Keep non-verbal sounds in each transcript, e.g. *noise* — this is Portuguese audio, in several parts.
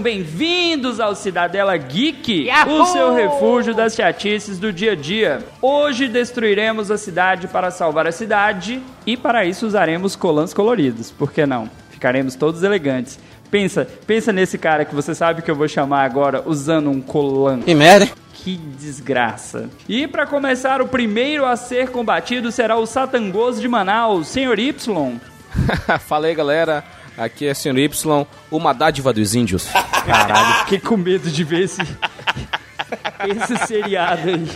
Sejam bem-vindos ao Cidadela Geek, Yahoo! o seu refúgio das chatices do dia a dia. Hoje destruiremos a cidade para salvar a cidade e para isso usaremos colãs coloridos. Por que não? Ficaremos todos elegantes. Pensa, pensa nesse cara que você sabe que eu vou chamar agora usando um colã. Que merda. Que desgraça. E para começar, o primeiro a ser combatido será o Satangoso de Manaus, Senhor Y. *laughs* Fala aí, galera. Aqui é Sr. Y, uma dádiva dos índios. Caralho, fiquei com medo de ver esse, esse seriado aí.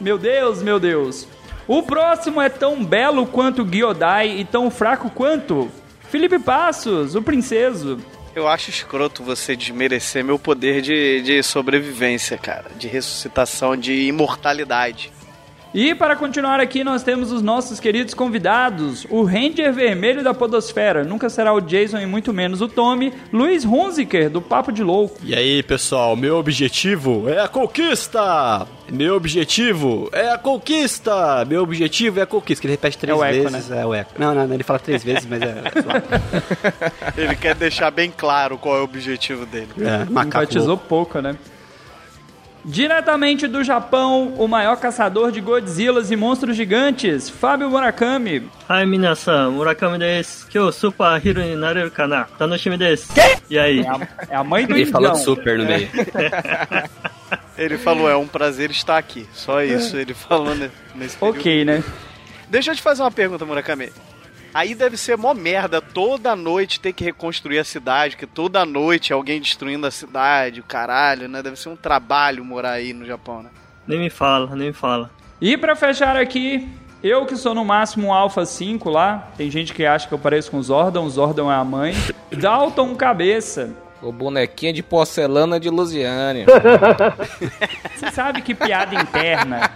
Meu Deus, meu Deus. O próximo é tão belo quanto Gyodai e tão fraco quanto Felipe Passos, o princeso. Eu acho escroto você desmerecer meu poder de, de sobrevivência, cara. De ressuscitação, de imortalidade. E para continuar aqui, nós temos os nossos queridos convidados. O Ranger Vermelho da Podosfera. Nunca será o Jason e muito menos o Tommy. Luiz Hunziker, do Papo de Louco. E aí, pessoal, meu objetivo é a conquista! Meu objetivo é a conquista! Meu objetivo é a conquista. Que ele repete três É o eco, vezes. É o eco. Não, não, ele fala três vezes, mas é. *laughs* Ele quer deixar bem claro qual é o objetivo dele. é macaco. Enfatizou pouco, né? Diretamente do Japão, o maior caçador de Godzillas e monstros gigantes, Fábio Murakami. Ai, minasan, Murakami desu. o super hero ni Tá kana? Tanoshimi desu. Que? E aí? É a, é a mãe do Ele falou super no meio. *laughs* ele falou, é um prazer estar aqui. Só isso, ele falou nesse período. Ok, né? Deixa eu te fazer uma pergunta, Murakami. Aí deve ser mó merda toda noite ter que reconstruir a cidade, que toda noite alguém destruindo a cidade, o caralho, né? Deve ser um trabalho morar aí no Japão, né? Nem me fala, nem me fala. E pra fechar aqui, eu que sou no máximo um Alpha 5 lá, tem gente que acha que eu pareço com o Zordon, o Zordon é a mãe. *laughs* Dalton Cabeça. O bonequinho de porcelana de Lusiane. Você sabe que piada interna,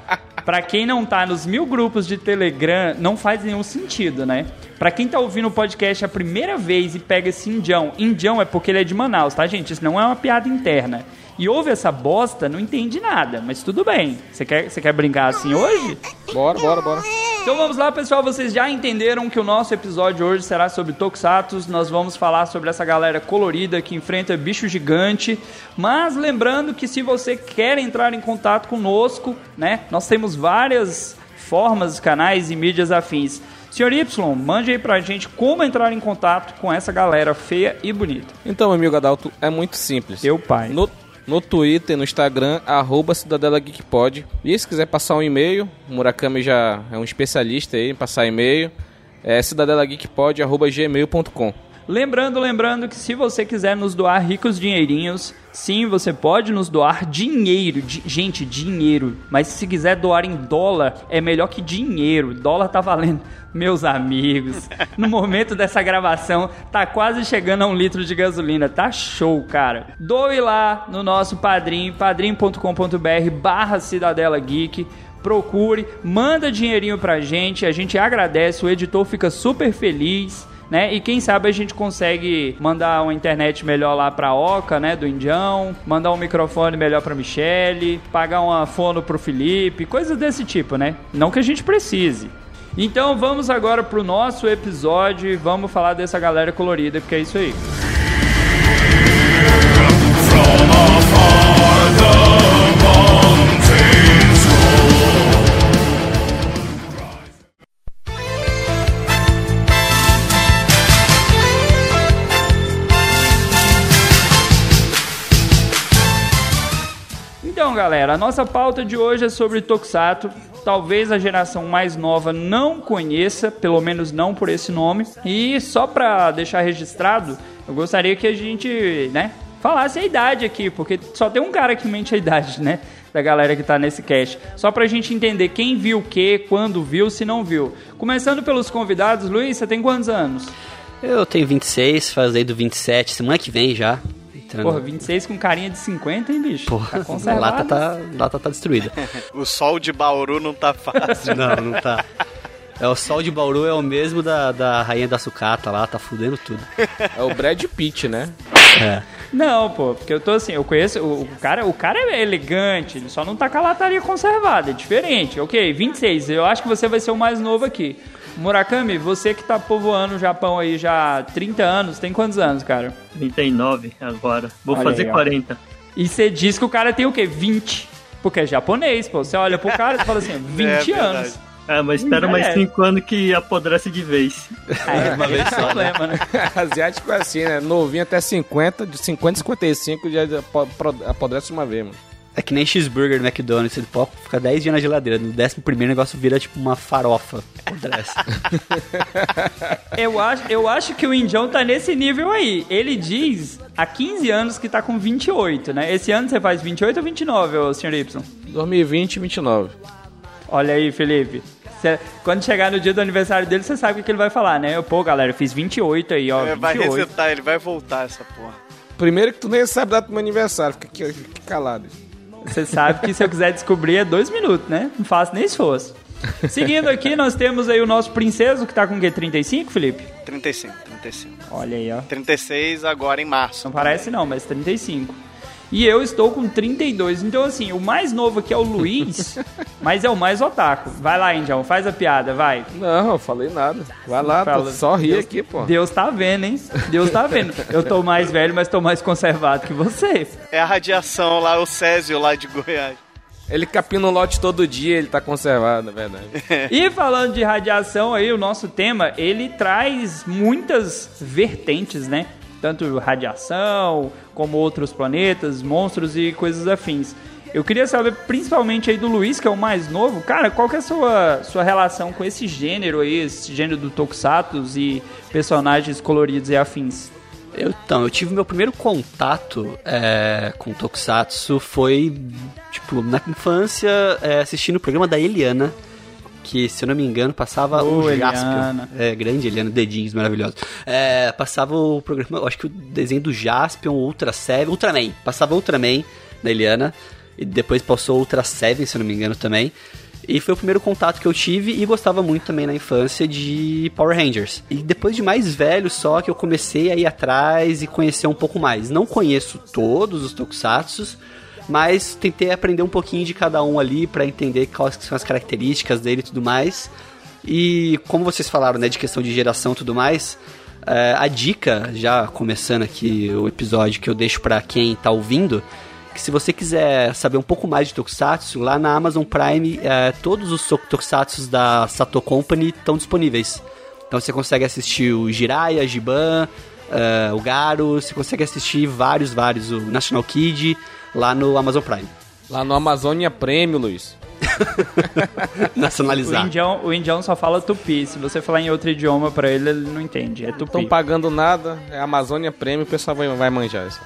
pra quem não tá nos mil grupos de Telegram, não faz nenhum sentido, né? Pra quem tá ouvindo o podcast a primeira vez e pega esse indião, indião é porque ele é de Manaus, tá, gente? Isso não é uma piada interna. E ouve essa bosta, não entende nada, mas tudo bem. Você quer, você quer brincar assim hoje? Bora, bora, bora. Então vamos lá, pessoal. Vocês já entenderam que o nosso episódio hoje será sobre Tokusatsu. Nós vamos falar sobre essa galera colorida que enfrenta bicho gigante. Mas lembrando que se você quer entrar em contato conosco, né? Nós temos várias formas, canais e mídias afins. Senhor Y, mande aí pra gente como entrar em contato com essa galera feia e bonita. Então, meu amigo Adalto, é muito simples. Teu pai. No, no Twitter, no Instagram, arroba Cidadela Geekpod. E se quiser passar um e-mail, o Murakami já é um especialista aí em passar e-mail. É cidadelageekpod.gmail.com Lembrando, lembrando que se você quiser nos doar ricos dinheirinhos, sim, você pode nos doar dinheiro. Di- gente, dinheiro. Mas se quiser doar em dólar, é melhor que dinheiro. Dólar tá valendo. *laughs* Meus amigos, no momento dessa gravação, tá quase chegando a um litro de gasolina. Tá show, cara. Doe lá no nosso padrinho, padrim.com.br barra Cidadela Geek procure, manda dinheirinho pra gente, a gente agradece, o editor fica super feliz. Né? E quem sabe a gente consegue mandar uma internet melhor lá pra Oca, né, do Indião, mandar um microfone melhor pra Michele, pagar uma fono pro Felipe, coisas desse tipo, né? Não que a gente precise. Então vamos agora pro nosso episódio e vamos falar dessa galera colorida, porque é isso aí. Então, galera, a nossa pauta de hoje é sobre Tokusatsu. Talvez a geração mais nova não conheça, pelo menos não por esse nome. E só pra deixar registrado, eu gostaria que a gente, né, falasse a idade aqui, porque só tem um cara que mente a idade, né? Da galera que tá nesse cast. Só pra gente entender quem viu o que, quando viu, se não viu. Começando pelos convidados, Luiz, você tem quantos anos? Eu tenho 26, fazei do 27, semana que vem já. Entra, Porra, né? 26 com carinha de 50, hein, bicho? Porra, tá a lata tá, lata tá destruída. *laughs* O sol de Bauru não tá fácil. não, não tá. É, o sol de Bauru é o mesmo da, da rainha da sucata lá, tá fudendo tudo. É o Brad Pitt, né? É. Não, pô, porque eu tô assim, eu conheço, o, o cara, o cara é elegante, ele só não tá com a lataria conservada, é diferente. Ok, 26, eu acho que você vai ser o mais novo aqui. Murakami, você que tá povoando o Japão aí já há 30 anos, tem quantos anos, cara? 39 agora. Vou Olha fazer aí, ó. 40. E você diz que o cara tem o quê? 20. Porque é japonês, pô. Você olha pro cara e fala assim, 20 *laughs* verdade. anos. Ah, mas espera mais É. 5 anos que apodrece de vez. É, uma vez é só, né? problema, né? *laughs* Asiático é assim, né? Novinho até 50, de 50 a 55 já apodrece uma vez, mano. É que nem cheeseburger do McDonald's, você pode ficar 10 dias na geladeira. No décimo primeiro o negócio vira tipo uma farofa. *laughs* Eu acho, eu acho que o Indião tá nesse nível aí. Ele diz há 15 anos que tá com 28, né? Esse ano você faz 28 ou 29, ô senhor Y? 2020 29. Olha aí, Felipe. Cê- quando chegar no dia do aniversário dele, você sabe o que ele vai falar, né? Pô, galera, eu fiz 28 aí, ó. É, vai 28. resetar, ele vai voltar essa porra. Primeiro que tu nem sabe a data do meu aniversário, fica aqui, aqui calado. Você sabe que se eu quiser descobrir é dois minutos, né? Não faço nem esforço. Seguindo aqui, nós temos aí o nosso princeso, que tá com o quê? 35, Felipe? 35, 35. Olha aí, ó. 36 agora em março. Não parece não, mas 35. E eu estou com 32. Então, assim, o mais novo aqui é o Luiz, *laughs* mas é o mais otaku. Vai lá, Indião, faz a piada, vai. Não, eu falei nada. Vai lá, Fala. só ri Deus- aqui, pô. Deus tá vendo, hein? Deus tá vendo. Eu tô mais velho, mas tô mais conservado que você. É a radiação lá, o Césio lá de Goiás. Ele capina o lote todo dia, ele tá conservado, é verdade. *laughs* E falando de radiação aí, o nosso tema, ele traz muitas vertentes, né? Tanto radiação, como outros planetas, monstros e coisas afins. Eu queria saber, principalmente aí do Luiz, que é o mais novo, cara, qual que é a sua, sua relação com esse gênero aí, esse gênero do Tokusatsu e personagens coloridos e afins? Eu, então, eu tive meu primeiro contato é, com Tokusatsu foi, tipo, na infância, é, assistindo o programa da Eliana, que, se eu não me engano, passava Ô, o. Jaspion. É, grande Eliana, dedinhos maravilhosos. É, passava o programa, eu acho que o desenho do Jaspion, Ultra Seven, Ultraman. Passava Ultraman da Eliana, e depois passou Ultra Seven, se eu não me engano, também. E foi o primeiro contato que eu tive e gostava muito também na infância de Power Rangers. E depois de mais velho só que eu comecei a ir atrás e conhecer um pouco mais. Não conheço todos os tokusatsus, mas tentei aprender um pouquinho de cada um ali pra entender quais são as características dele e tudo mais. E como vocês falaram, né, de questão de geração e tudo mais, é, a dica, já começando aqui o episódio que eu deixo pra quem tá ouvindo, que se você quiser saber um pouco mais de Tokusatsu, lá na Amazon Prime, é, todos os to- Tokusatsus da Sato Company estão disponíveis. Então você consegue assistir o Jiraiya, Giban, é, o Garo, você consegue assistir vários, vários, o National Kid, lá no Amazon Prime. Lá no Amazônia Prêmio, Luiz. *laughs* O Nacionalizar. indião, o indião só fala tupi. Se você falar em outro idioma pra ele, ele não entende. É Não estão tupi. pagando nada, é Amazônia Prêmio, o pessoal vai, vai manjar isso.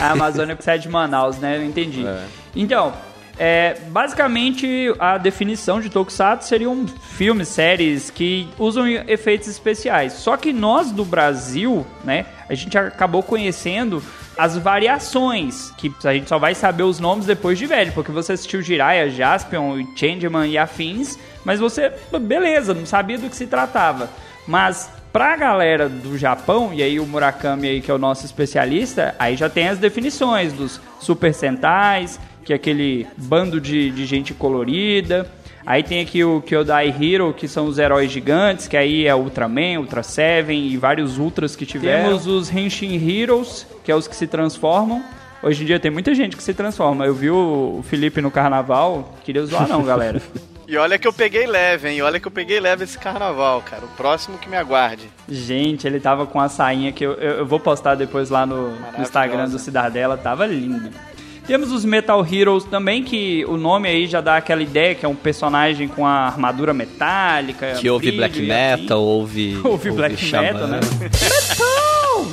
A Amazônia precisa de Manaus, né? Eu entendi. É. Então, é, basicamente a definição de Tokusatsu seriam filmes, séries que usam efeitos especiais. Só que nós do Brasil, né, a gente acabou conhecendo as variações, que a gente só vai saber os nomes depois de velho, porque você assistiu Jiraiya, Jaspion, Changeman e afins, mas você, beleza, não sabia do que se tratava. Mas pra galera do Japão, e aí o Murakami aí que é o nosso especialista, aí já tem as definições dos Super Sentais, que é aquele bando de, de gente colorida. Aí tem aqui o Kyodai Hero, que são os heróis gigantes, que aí é Ultraman, Ultra Seven e vários Ultras que tiveram. Temos os Henshin Heroes, que é os que se transformam. Hoje em dia tem muita gente que se transforma. Eu vi o Felipe no carnaval, queria zoar não, galera. *laughs* E olha que eu peguei leve, hein? Olha que eu peguei leve esse carnaval, cara. O próximo que me aguarde. Gente, ele tava com a sainha que eu, eu, eu vou postar depois lá no, no Instagram do Cidadela, tava lindo. Temos os Metal Heroes também, que o nome aí já dá aquela ideia que é um personagem com a armadura metálica. Que ouve black metal, *laughs* ouve, Ouve black xamã. metal, né? Metal!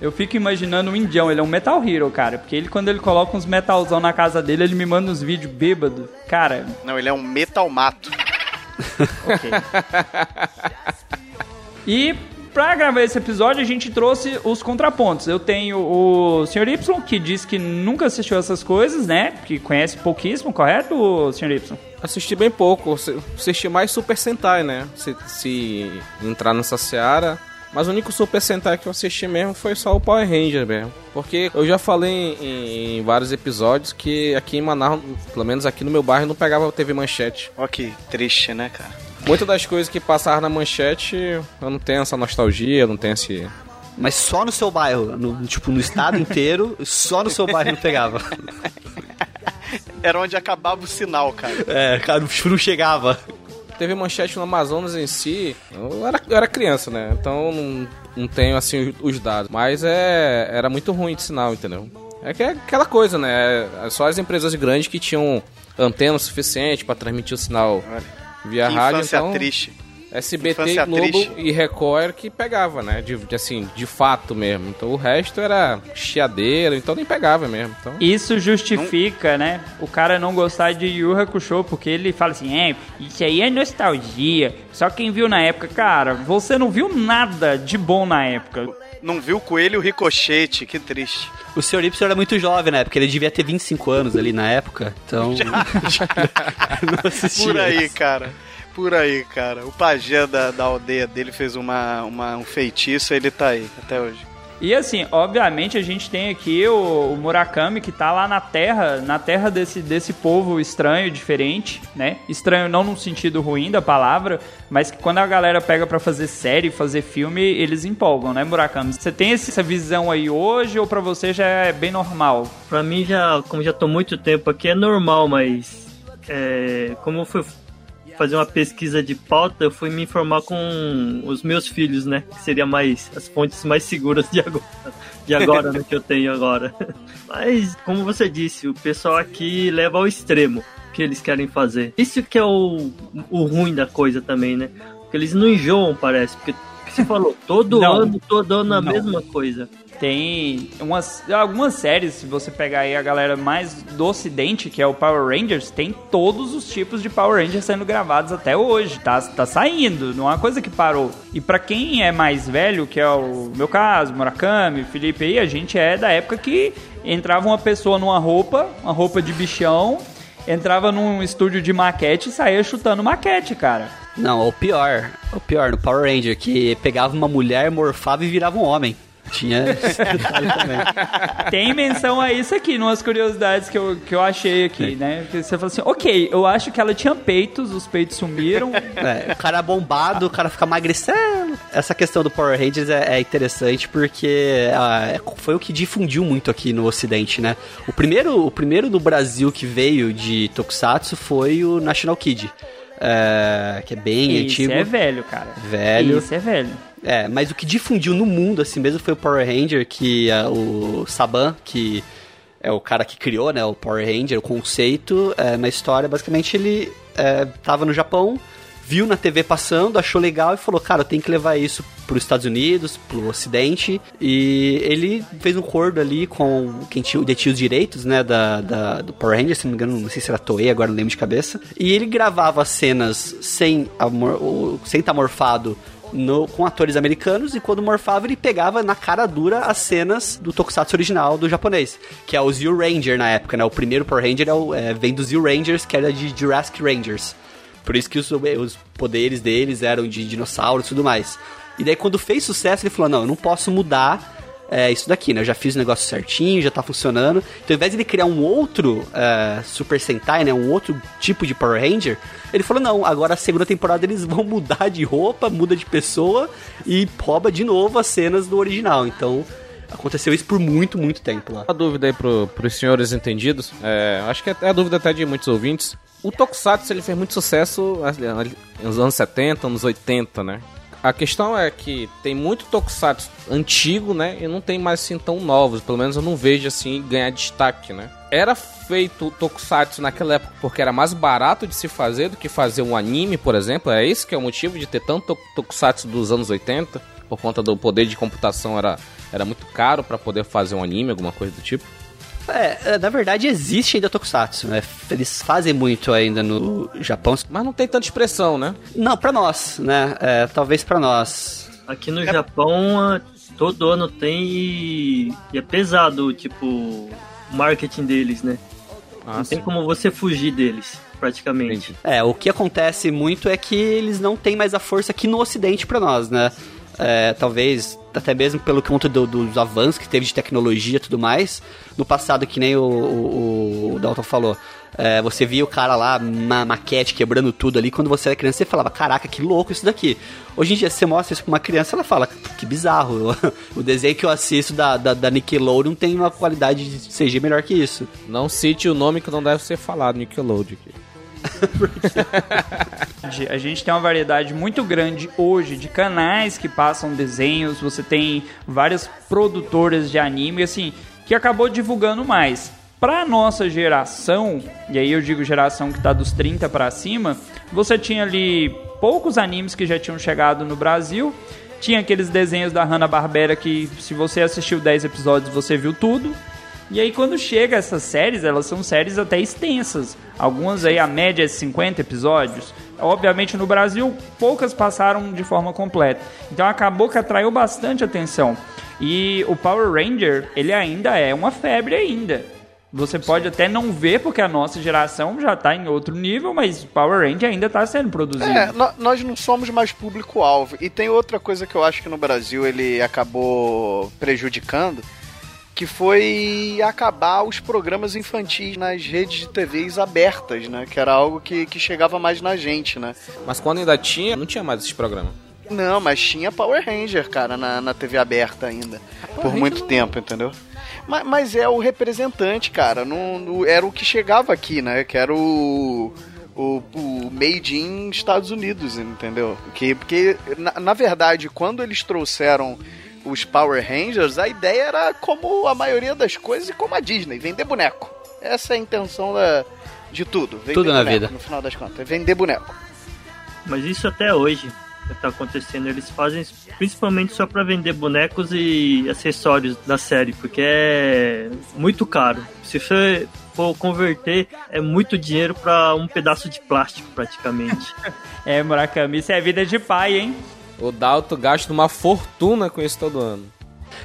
Eu fico imaginando o Indião, ele é um Metal Hero, cara. Porque ele, quando ele coloca uns metalzão na casa dele, ele me manda uns vídeos bêbado. Cara, Não, ele é um metal mato. ok. *laughs* E pra gravar esse episódio, a gente trouxe os contrapontos. Eu tenho o Sr. Y, que diz que nunca assistiu essas coisas, né? Que conhece pouquíssimo, correto, Sr. Y? Assisti bem pouco, assisti mais Super Sentai, né? Se, se entrar nessa seara. Mas o único Super Sentai que eu assisti mesmo foi só o Power Ranger mesmo. Porque eu já falei em, em vários episódios que aqui em Manaus, pelo menos aqui no meu bairro, não pegava TV Manchete. Ó que triste, né, cara? Muitas das coisas que passaram na manchete, eu não tenho essa nostalgia, eu não tenho esse. Mas só no seu bairro, no, tipo, no estado inteiro, só no seu bairro não pegava. *laughs* Era onde acabava o sinal, cara. É, cara, o não chegava. Teve manchete no Amazonas em si, eu era, eu era criança, né? Então não, não tenho assim os dados. Mas é, era muito ruim de sinal, entendeu? É que é aquela coisa, né? É só as empresas grandes que tinham antena suficiente para transmitir o sinal. Olha. Via rádio, infância então. triste. SBT, Infância Globo triste. e Record que pegava, né? De, de, assim, de fato mesmo. Então o resto era chiadeira, então nem pegava mesmo. Então... Isso justifica, né? O cara não gostar de Yu Hakusho, porque ele fala assim, é, isso aí é nostalgia. Só quem viu na época, cara, você não viu nada de bom na época. Não viu o coelho ricochete, que triste. O Sr. Y era muito jovem na época, ele devia ter 25 anos ali na época, então. *laughs* *laughs* não assistia. Por aí, cara. Por aí, cara. O pajé da, da aldeia dele fez uma, uma, um feitiço ele tá aí até hoje. E assim, obviamente a gente tem aqui o, o, Murakami que tá lá na terra, na terra desse, desse povo estranho, diferente, né? Estranho não no sentido ruim da palavra, mas que quando a galera pega para fazer série, fazer filme, eles empolgam, né, Murakami? Você tem essa visão aí hoje ou para você já é bem normal? Pra mim já, como já tô muito tempo aqui, é normal, mas é, como eu fui fazer uma pesquisa de pauta, eu fui me informar com os meus filhos, né? Que seria mais as fontes mais seguras de agora, de agora né, que eu tenho agora. *laughs* Mas, como você disse, o pessoal aqui leva ao extremo o que eles querem fazer. Isso que é o, o ruim da coisa também, né? Porque eles não enjoam, parece. Porque você falou, todo Não. ano, todo ano a Não. mesma coisa. Tem umas, algumas séries, se você pegar aí a galera mais do ocidente, que é o Power Rangers, tem todos os tipos de Power Rangers sendo gravados até hoje. Tá, tá saindo, não é uma coisa que parou. E pra quem é mais velho, que é o meu caso, Murakami, Felipe aí, a gente é da época que entrava uma pessoa numa roupa, uma roupa de bichão, entrava num estúdio de maquete e saía chutando maquete, cara. Não, o pior, o pior, no Power Ranger, que pegava uma mulher, morfava e virava um homem. Tinha *laughs* esse detalhe também. Tem menção a isso aqui, numas curiosidades que eu, que eu achei aqui, né? Que você fala assim, ok, eu acho que ela tinha peitos, os peitos sumiram. É, o cara bombado, o cara fica magricelo. Essa questão do Power Rangers é, é interessante porque ah, foi o que difundiu muito aqui no Ocidente, né? O primeiro, o primeiro do Brasil que veio de Tokusatsu foi o National Kid. é, que é bem Isso antigo. é velho, cara. Velho. Isso é velho. É, mas o que difundiu no mundo assim mesmo foi o Power Ranger, que é o Saban, que é o cara que criou, né, o Power Ranger, o conceito. É, na história, basicamente ele é, tava no Japão, viu na TV passando, achou legal e falou, cara, eu tenho que levar isso para os Estados Unidos, pro Ocidente, e ele fez um acordo ali com quem tinha, detinha os direitos, né, da, da- do Power Ranger, se não me engano, não sei se era Toei, agora não lembro de cabeça, e ele gravava cenas sem amor, o- sem estar morfado no- com atores americanos e quando morfava ele pegava na cara dura as cenas do Tokusatsu original do japonês, que é o Zio Ranger na época, né? O primeiro Power Ranger é o- é, vem dos Zio Rangers, que era de Jurassic Rangers. Por isso que os, os poderes deles eram de dinossauros e tudo mais. E daí quando fez sucesso ele falou, não, eu não posso mudar é, isso daqui, né? Eu já fiz o negócio certinho, já tá funcionando. Então, ao invés de ele criar um outro é, Super Sentai, né? Um outro tipo de Power Ranger, ele falou, não, agora a segunda temporada eles *laughs* vão mudar de roupa, muda de pessoa e rouba de novo as cenas do original. Então, aconteceu isso por muito, muito tempo lá. Uma dúvida aí pro, pros senhores entendidos, é, acho que é a dúvida até de muitos ouvintes. O Tokusatsu ele fez muito sucesso nos anos 70, anos 80, né? A questão é que tem muito Tokusatsu antigo, né? E não tem mais assim tão novos. Pelo menos eu não vejo assim ganhar destaque, né? Era feito Tokusatsu naquela época porque era mais barato de se fazer do que fazer um anime, por exemplo. É esse que é o motivo de ter tanto to- Tokusatsu dos anos 80, por conta do poder de computação era, era muito caro para poder fazer um anime, alguma coisa do tipo. É, é, na verdade existe ainda Tokusatsu, né? Eles fazem muito ainda no Japão. Mas não tem tanta expressão, né? Não, pra nós, né? É, talvez pra nós. Aqui no Japão, ah, todo ano tem e, e é pesado, tipo, o marketing deles, né? Ah, não tem sim. como você fugir deles, praticamente. É, o que acontece muito é que eles não têm mais a força aqui no Ocidente pra nós, né? É, talvez, até mesmo pelo conta do- dos avanços que teve de tecnologia e tudo mais. No passado, que nem o, o, o Dalton falou, é, você via o cara lá, uma maquete quebrando tudo ali. Quando você era criança, você falava: Caraca, que louco isso daqui. Hoje em dia, você mostra isso pra uma criança, ela fala: Que bizarro. *laughs* o desenho que eu assisto da, da, da Nickelodeon tem uma qualidade de CG melhor que isso. Não cite o nome que não deve ser falado, Nickelodeon. A gente tem uma variedade muito grande hoje de canais que passam desenhos, você tem várias produtoras de anime, assim, que acabou divulgando mais. Pra nossa geração, e aí eu digo geração que tá dos 30 pra cima, você tinha ali poucos animes que já tinham chegado no Brasil. Tinha aqueles desenhos da Hanna-Barbera que se você assistiu 10 episódios, você viu tudo. E aí quando chega essas séries, elas são séries até extensas. Algumas aí a média é 50 episódios. Obviamente no Brasil poucas passaram de forma completa. Então acabou que atraiu bastante atenção. E o Power Ranger, ele ainda é uma febre ainda. Você pode até não ver porque a nossa geração já tá em outro nível, mas Power Ranger ainda tá sendo produzido. É, nó- nós não somos mais público-alvo. E tem outra coisa que eu acho que no Brasil ele acabou prejudicando, que foi acabar os programas infantis nas redes de TVs abertas, né? Que era algo que, que chegava mais na gente, né? Mas quando ainda tinha, não tinha mais esse programa. Não, mas tinha Power Ranger, cara, na, na TV aberta ainda. por muito tempo, entendeu? Mas, mas é o representante, cara. Não, não- era o que chegava aqui, né? Que era o. O, o Made in Estados Unidos, entendeu? Que, porque, na, na verdade, quando eles trouxeram os Power Rangers, a ideia era como a maioria das coisas e como a Disney, vender boneco. Essa é a intenção da, de tudo. Vender Tudo na boneco, vida. No final das contas, é vender boneco. Mas isso até hoje que tá acontecendo. Eles fazem isso principalmente só pra vender bonecos e acessórios da série, porque é muito caro. Se você for converter, é muito dinheiro pra um pedaço de plástico, praticamente. *laughs* É, Murakami, isso é vida de pai, hein? O Dalton gasta uma fortuna com isso todo ano.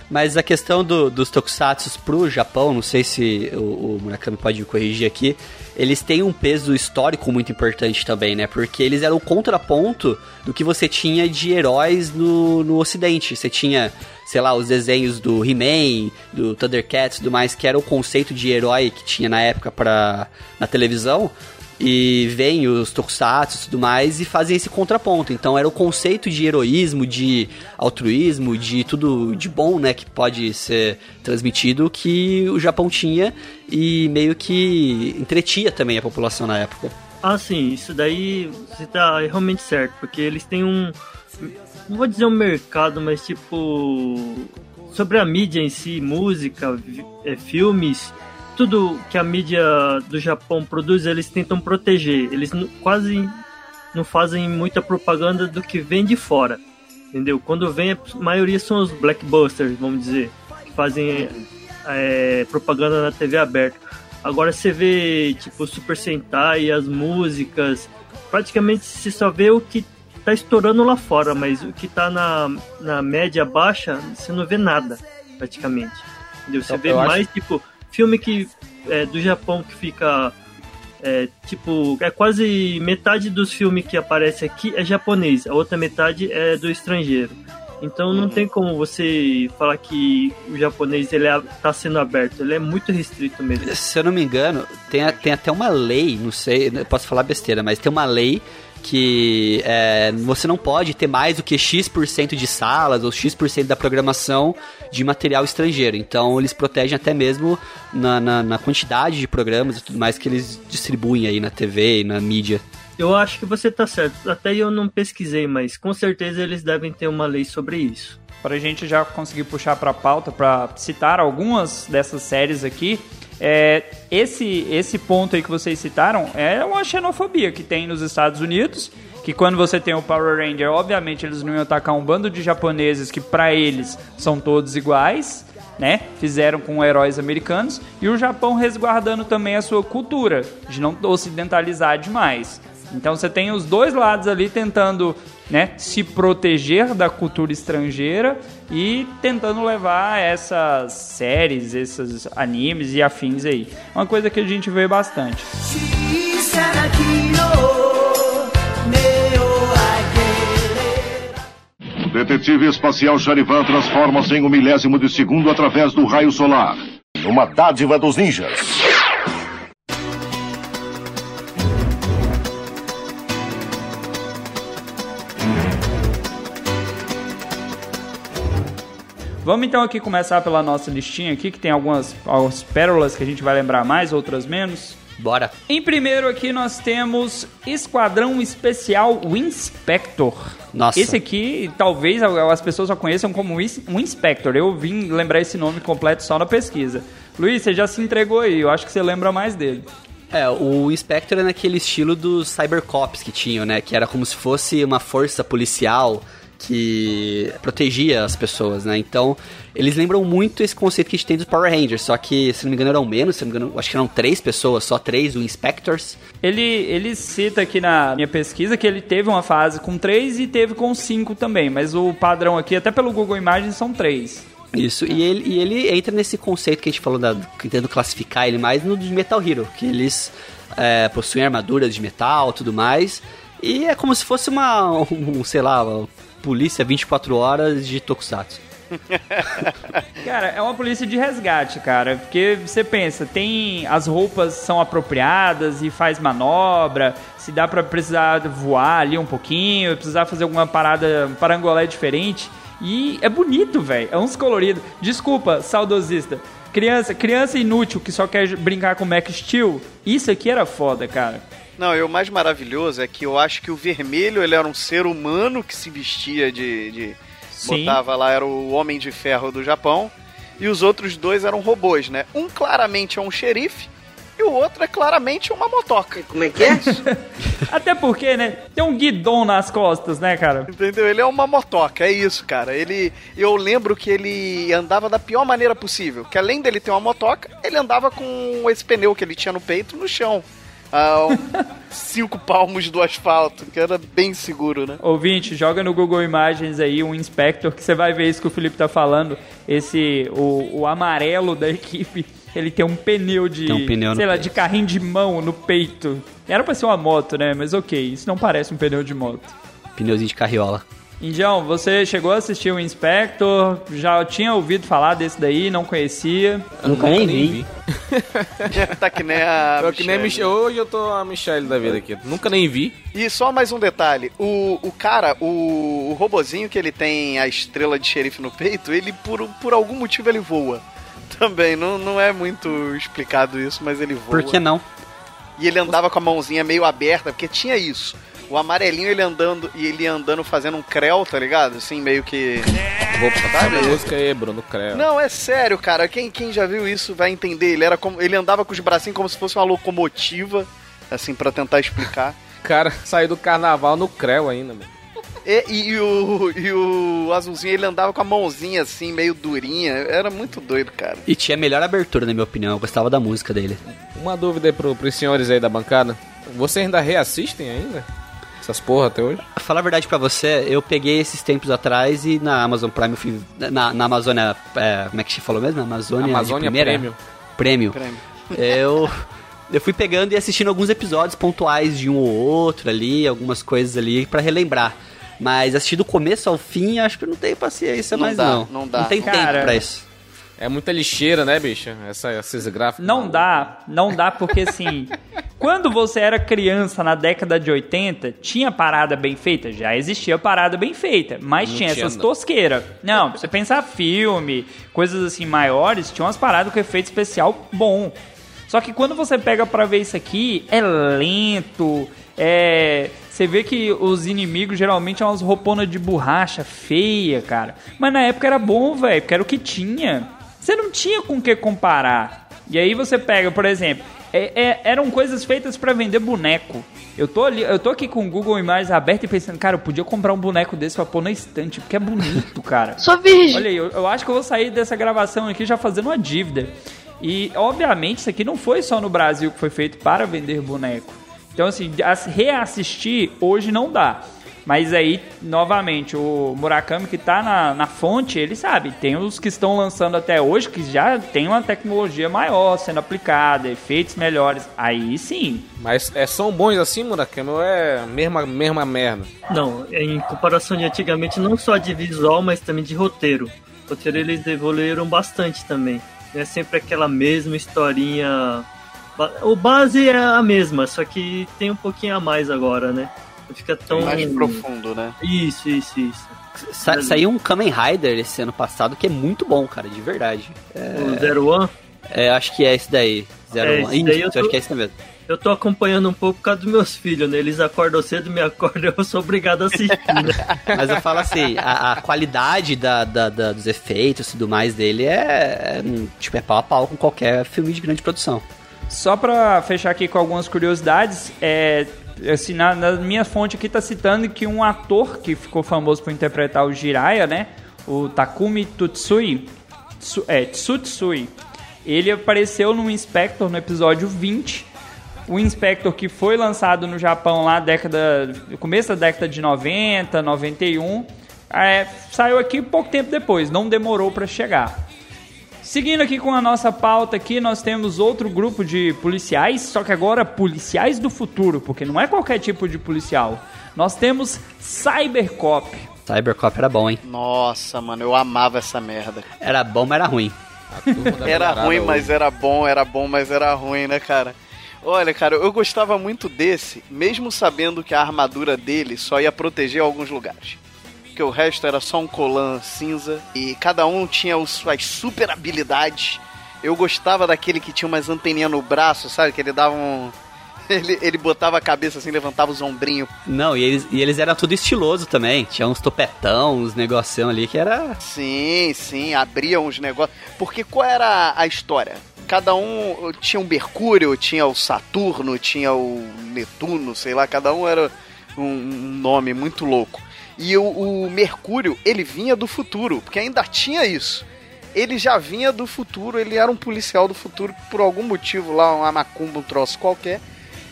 Mas a questão do- dos tokusatsu pro Japão, não sei se o, o Murakami pode me corrigir aqui, eles têm um peso histórico muito importante também, né? Porque eles eram o contraponto do que você tinha de heróis no, no ocidente. Você tinha, sei lá, os desenhos do He-Man, do Thundercats e tudo mais, que era o conceito de herói que tinha na época pra, na televisão. E vem os tokusatsu e tudo mais e fazem esse contraponto. Então era o conceito de heroísmo, de altruísmo, de tudo de bom, né, que pode ser transmitido que o Japão tinha e meio que entretia também a população na época. Ah, sim, isso daí você tá realmente certo, porque eles têm um. Não vou dizer um mercado, mas tipo. Sobre a mídia em si, música, é, filmes, tudo que a mídia do Japão produz, eles tentam proteger. Eles quase não fazem muita propaganda do que vem de fora. Entendeu? Quando vem, a maioria são os blackbusters, vamos dizer, que fazem é, propaganda na TV aberta. Agora você vê, tipo, Super Sentai, as músicas, praticamente você só vê o que tá estourando lá fora, mas o que tá na, na média baixa, você não vê nada, praticamente. Entendeu? Você Eu- vê eu acho- mais, tipo, filme que é, do Japão que fica. É, tipo, é quase metade dos filmes que aparece aqui é japonês, a outra metade é do estrangeiro. Então não tem como você falar que o japonês ele é, tá sendo aberto, ele é muito restrito mesmo. Se eu não me engano, tem, tem até uma lei, não sei, eu posso falar besteira, mas tem uma lei que é, você não pode ter mais do que X% de salas ou X% da programação de material estrangeiro. Então eles protegem até mesmo na, na, na quantidade de programas e tudo mais que eles distribuem aí na TV e na mídia. Eu acho que você tá certo. Até eu não pesquisei, mas com certeza eles devem ter uma lei sobre isso. Para a gente já conseguir puxar para a pauta, para citar algumas dessas séries aqui, é, esse, esse ponto aí que vocês citaram é uma xenofobia que tem nos Estados Unidos, que quando você tem o Power Ranger, obviamente eles não iam atacar um bando de japoneses que para eles são todos iguais, né? Fizeram com heróis americanos, e o Japão resguardando também a sua cultura, de não ocidentalizar demais. Então você tem os dois lados ali tentando né, se proteger da cultura estrangeira e tentando levar essas séries, esses animes e afins aí. Uma coisa que a gente vê bastante. O detetive espacial Charivan transforma-se em um milésimo de segundo através do raio solar. Uma dádiva dos ninjas. Vamos então aqui começar pela nossa listinha aqui, que tem algumas, algumas pérolas que a gente vai lembrar mais, outras menos. Bora. Em primeiro aqui nós temos Esquadrão Especial Winspector. Nossa. Esse aqui, talvez as pessoas só conheçam como Winspector. Eu vim lembrar esse nome completo só na pesquisa. Luiz, você já se entregou aí, eu acho que você lembra mais dele. É, o Inspector é naquele estilo dos Cybercops que tinham, né? Que era como se fosse uma força policial que protegia as pessoas, né? Então, eles lembram muito esse conceito que a gente tem dos Power Rangers, só que, se não me engano, eram menos, se não me engano, acho que eram três pessoas, só três, o Inspectors. Ele, ele cita aqui na minha pesquisa que ele teve uma fase com três e teve com cinco também, mas o padrão aqui, até pelo Google Imagens, são três. Isso, e ele, e ele entra nesse conceito que a gente falou, da, tentando classificar ele mais no de Metal Hero, que eles é, possuem armaduras de metal tudo mais, e é como se fosse uma, um, sei lá, polícia 24 horas de Tokusatsu. *laughs* Cara, é uma polícia de resgate, cara. Porque você pensa, tem. As roupas são apropriadas e faz manobra. Se dá pra precisar voar ali um pouquinho, precisar fazer alguma parada, um parangolé diferente. E é bonito, velho. É uns coloridos. Desculpa, saudosista. Criança, criança inútil que só quer brincar com Max Steel. Isso aqui era foda, cara. Não, e o mais maravilhoso é que eu acho que o vermelho ele era um ser humano que se vestia de. de Sim. botava lá, era o Homem de Ferro do Japão. E os outros dois eram robôs, né? Um claramente é um xerife e o outro é claramente uma motoca. Como é que é? *laughs* Até porque, né? Tem um guidon nas costas, né, cara? Entendeu? Ele é uma motoca, é isso, cara. Ele, eu lembro que ele andava da pior maneira possível. Que além dele ter uma motoca, ele andava com esse pneu que ele tinha no peito no chão. A um- cinco palmos do asfalto, que era bem seguro, né? Ouvinte, joga no Google Imagens aí um Inspector que você vai ver isso que o Felipe tá falando. Esse, o, o amarelo da equipe, ele tem um pneu de, um pneu sei lá, peito. de carrinho de mão no peito. Era pra ser uma moto, né? Mas ok, isso não parece um pneu de moto. Pneuzinho de carriola. Indião, você chegou a assistir o Inspector, já tinha ouvido falar desse daí, não conhecia. Nunca nem vi. *laughs* tá que nem a. Eu que nem a Michelle. Michelle. Hoje eu tô a Michelle da vida aqui. Nunca nem vi. E só mais um detalhe: o, o cara, o, o robozinho que ele tem a estrela de xerife no peito, ele por, por algum motivo ele voa. *laughs* Também, não, não é muito explicado isso, mas ele voa. Por que não? E ele andava com a mãozinha meio aberta, porque tinha isso. O amarelinho ele andando e ele andando fazendo um creu, tá ligado? Assim, meio que. Vou botar a música aí, Bruno Creu. Não, é sério, cara. Quem, quem já viu isso vai entender. Ele era como. Ele andava com os bracinhos como se fosse uma locomotiva, assim, pra tentar explicar. Cara, saiu do carnaval no Creu ainda, mano. E, e, e o, e o azulzinho ele andava com a mãozinha assim, meio durinha. Era muito doido, cara. E tinha a melhor abertura, na minha opinião. Eu gostava da música dele. Uma dúvida aí pro, pros senhores aí da bancada. Vocês ainda reassistem ainda? Essas porra até hoje? Falar a verdade pra você, eu peguei esses tempos atrás e na Amazon Prime eu fui. Na, na Amazônia. é, como é que você falou mesmo? Amazônia, de Amazônia primeira? Premium. Prêmio. Prêmio. Eu. Eu fui pegando e assistindo alguns episódios pontuais de um ou outro ali, algumas coisas ali pra relembrar. Mas assistir do começo ao fim, acho que eu não tenho paciência Não mais dá, não. não dá. Não tem Cara, tempo pra isso. É muita lixeira, né, bicha? Essa, esses gráficos. Não dá, não dá porque assim, *laughs* quando você era criança na década de 80, tinha parada bem feita? Já existia parada bem feita, mas Não tinha tinha, essas tosqueiras. Não, você pensar filme, coisas assim maiores, tinha umas paradas com efeito especial bom. Só que quando você pega pra ver isso aqui, é lento, é... Você vê que os inimigos geralmente são umas rouponas de borracha feia, cara. Mas na época era bom, velho, porque era o que tinha. Você não tinha com o que comparar. E aí você pega, por exemplo, é- é- eram coisas feitas pra vender boneco. Eu tô ali, eu tô aqui com o Google Imagens aberto e pensando, cara, eu podia comprar um boneco desse pra pôr na estante, porque é bonito, cara. *laughs* Sou virgem. Olha aí, eu, eu acho que eu vou sair dessa gravação aqui já fazendo uma dívida. E, obviamente, isso aqui não foi só no Brasil que foi feito para vender boneco. Então, assim, as- reassistir hoje não dá. Mas aí, novamente, o Murakami que tá na, na fonte, ele sabe. Tem os que estão lançando até hoje que já tem uma tecnologia maior sendo aplicada, efeitos melhores. Aí sim. Mas é, são bons assim, Murakami? Ou é mesma, mesma merda? Não, em comparação de antigamente, não só de visual, mas também de roteiro. Roteiro eles evoluíram bastante também. É sempre aquela mesma historinha. O base é a mesma, só que tem um pouquinho a mais agora, né? Fica tão. Mais profundo, né? Isso, isso, isso. Sa saiu um Kamen Rider esse ano passado que é muito bom, cara, de verdade. O Zero One. É, acho que é esse daí. Zero É, One. Isso, eu tô- acho que é esse mesmo. Eu tô acompanhando um pouco por causa dos meus filhos, né? Eles acordam cedo, me acordam, *laughs* eu sou obrigado a assistir, né? *laughs* Mas eu falo assim, a, a qualidade da, da- da- dos efeitos e tudo mais dele é, é, tipo, é pau a pau com qualquer filme de grande produção. Só pra fechar aqui com algumas curiosidades, é, assim, na, na minha fonte aqui tá citando que um ator que ficou famoso por interpretar o Jiraiya, né? O Takumi Tutsui, Tsu- é, Tsutsui, ele apareceu no Inspector no episódio 20. O Inspector que foi lançado no Japão lá década, começo da década de 90, 91, é, saiu aqui pouco tempo depois, não demorou pra chegar. Seguindo aqui com a nossa pauta aqui, nós temos outro grupo de policiais, só que agora policiais do futuro, porque não é qualquer tipo de policial. Nós temos Cybercop. Cybercop era bom, hein? Nossa, mano, eu amava essa merda. Era bom, mas era ruim. Era ruim, mas era bom, era bom, mas era ruim, né, cara? Olha, cara, eu gostava muito desse, mesmo sabendo que a armadura dele só ia proteger alguns lugares. Porque o resto era só um colan cinza e cada um tinha suas super habilidades. Eu gostava daquele que tinha umas anteninhas no braço, sabe? Que ele dava um. *laughs* Ele, ele botava a cabeça assim, levantava os ombrinhos. Não, e eles, e eles eram tudo estiloso também. Tinha uns topetão, uns negoção ali que era. Sim, sim, abriam os negócios. Porque qual era a história? Cada um tinha um Mercúrio, tinha o Saturno, tinha o Netuno, sei lá, cada um era um nome muito louco. E o, o Mercúrio, ele vinha do futuro, porque ainda tinha isso. Ele já vinha do futuro, ele era um policial do futuro, por algum motivo lá, uma macumba, um troço qualquer.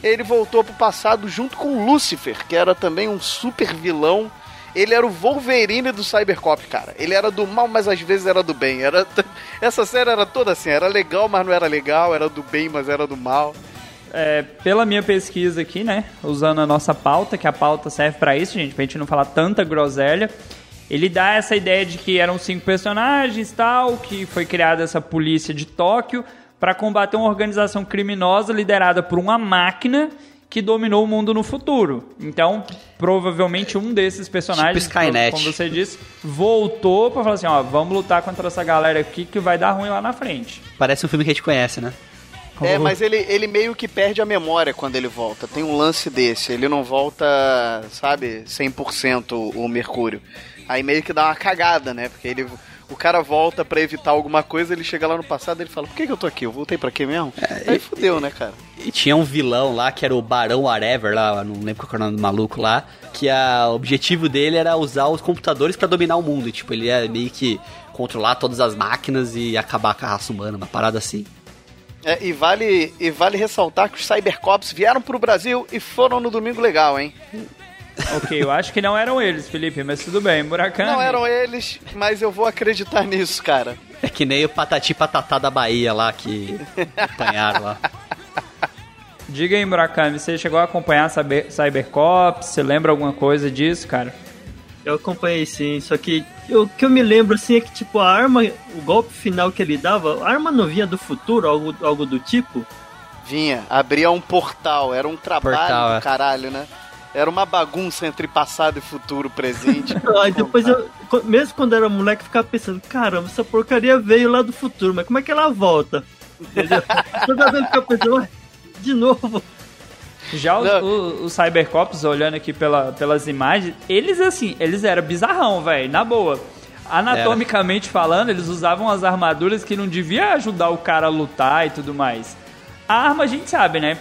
Ele voltou pro passado junto com Lúcifer, que era também um super vilão ele era o Wolverine do Cybercop, cara. Ele era do mal, mas às vezes era do bem. Era *laughs* Essa série era toda assim, era legal, mas não era legal, era do bem, mas era do mal. É, pela minha pesquisa aqui, né, usando a nossa pauta, que a pauta serve pra isso, gente, pra gente não falar tanta groselha. Ele dá essa ideia de que eram cinco personagens, tal, que foi criada essa polícia de Tóquio pra combater uma organização criminosa liderada por uma máquina que dominou o mundo no futuro. Então, provavelmente um desses personagens, Tipo Skynet. como você disse, voltou pra falar assim, ó, vamos lutar contra essa galera aqui que vai dar ruim lá na frente. Parece um filme que a gente conhece, né? É, mas ele, ele meio que perde a memória quando ele volta. Tem um lance desse. Ele não volta, sabe, 100% o, o Mercúrio. Aí meio que dá uma cagada, né? Porque ele, o cara volta pra evitar alguma coisa, ele chega lá no passado e ele fala: Por que, que eu tô aqui? Eu voltei pra quê mesmo? Aí fudeu, né, cara? E tinha um vilão lá, que era o Barão Whatever, lá, não lembro qual era o nome do maluco lá, que a, o objetivo dele era usar os computadores pra dominar o mundo. E, tipo, ele ia meio que controlar todas as máquinas e acabar com a raça humana, uma parada assim. É, e, vale, e vale ressaltar que os Cybercops vieram pro Brasil e foram no Domingo Legal, hein? ok, eu acho que não eram eles, Felipe, mas tudo bem. Murakami. Não eram eles, mas eu vou acreditar nisso, cara. É que nem o Patati Patatá da Bahia lá, que apanharam lá. Diga aí, Murakami, você chegou a acompanhar Cyber, Cybercops? Você lembra alguma coisa disso, cara? Eu acompanhei sim, só que o que eu me lembro assim é que tipo a arma, o golpe final que ele dava, a arma não vinha do futuro, algo, algo do tipo? Vinha, abria um portal, era um trabalho Portal, do é. caralho, né? Era uma bagunça entre passado e futuro presente. *laughs* Aí depois eu, mesmo quando era moleque, eu ficava pensando, caramba, essa porcaria veio lá do futuro, mas como é que ela volta? Entendeu? *laughs* Toda vez eu ficava pensando, "Ué, de novo. Já os, o- os Cybercops, olhando aqui pela, pelas imagens, eles assim, eles eram bizarrão, velho, na boa. Anatomicamente falando, eles usavam as armaduras que não devia ajudar o cara a lutar e tudo mais. A arma a gente sabe, né?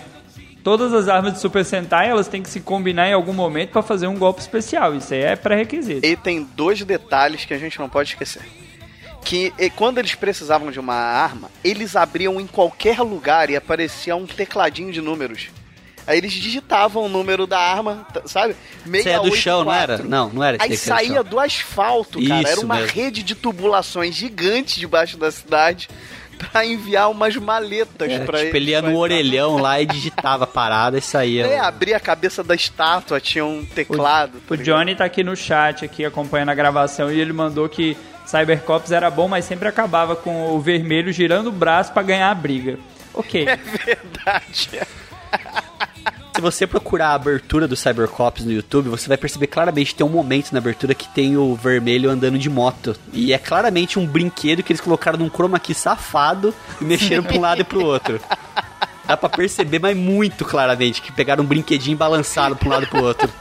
Todas as armas de Super Sentai, elas têm que se combinar em algum momento pra fazer um golpe especial. Isso aí é pré-requisito. e tem dois detalhes que a gente não pode esquecer. Que e, quando eles precisavam de uma arma, eles abriam em qualquer lugar e aparecia um tecladinho de números. Aí eles digitavam o número da arma, sabe? Isso é do chão, não era? 684. Não, não era. Aí era saía do do asfalto, cara. Era Isso uma mesmo. rede de tubulações gigantes debaixo da cidade *laughs* pra enviar umas maletas Era, pra tipo, ele ia pra- no orelhão lá e digitava a parada e saía. É, abria a cabeça da estátua, tinha um teclado. tá O Johnny tá aqui no chat, aqui acompanhando a gravação, e ele mandou que Cybercops era bom, mas sempre acabava com o vermelho girando o braço pra ganhar a briga. Ok. *laughs* Verdade. Se você procurar a abertura do Cybercops no YouTube, você vai perceber claramente que tem um momento na abertura que tem o vermelho andando de moto. E é claramente um brinquedo que eles colocaram num chroma key safado e mexeram pra um lado e pro outro. Dá pra perceber, mas muito claramente, que pegaram um brinquedinho e balançaram pra um lado e pro outro.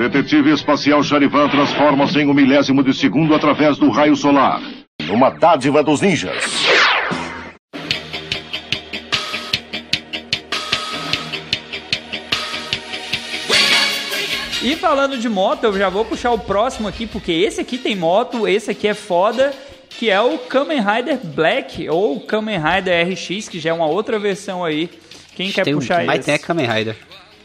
Detetive espacial Charivan transforma-se em um milésimo de segundo através do raio solar. Numa dádiva dos ninjas. E falando de moto, eu já vou puxar o próximo aqui, porque esse aqui tem moto, esse aqui é foda, que é o Kamen Rider Black, ou Kamen Rider RX, que já é uma outra versão aí. Quem quer tem, puxar mas esse? tem a Kamen Rider.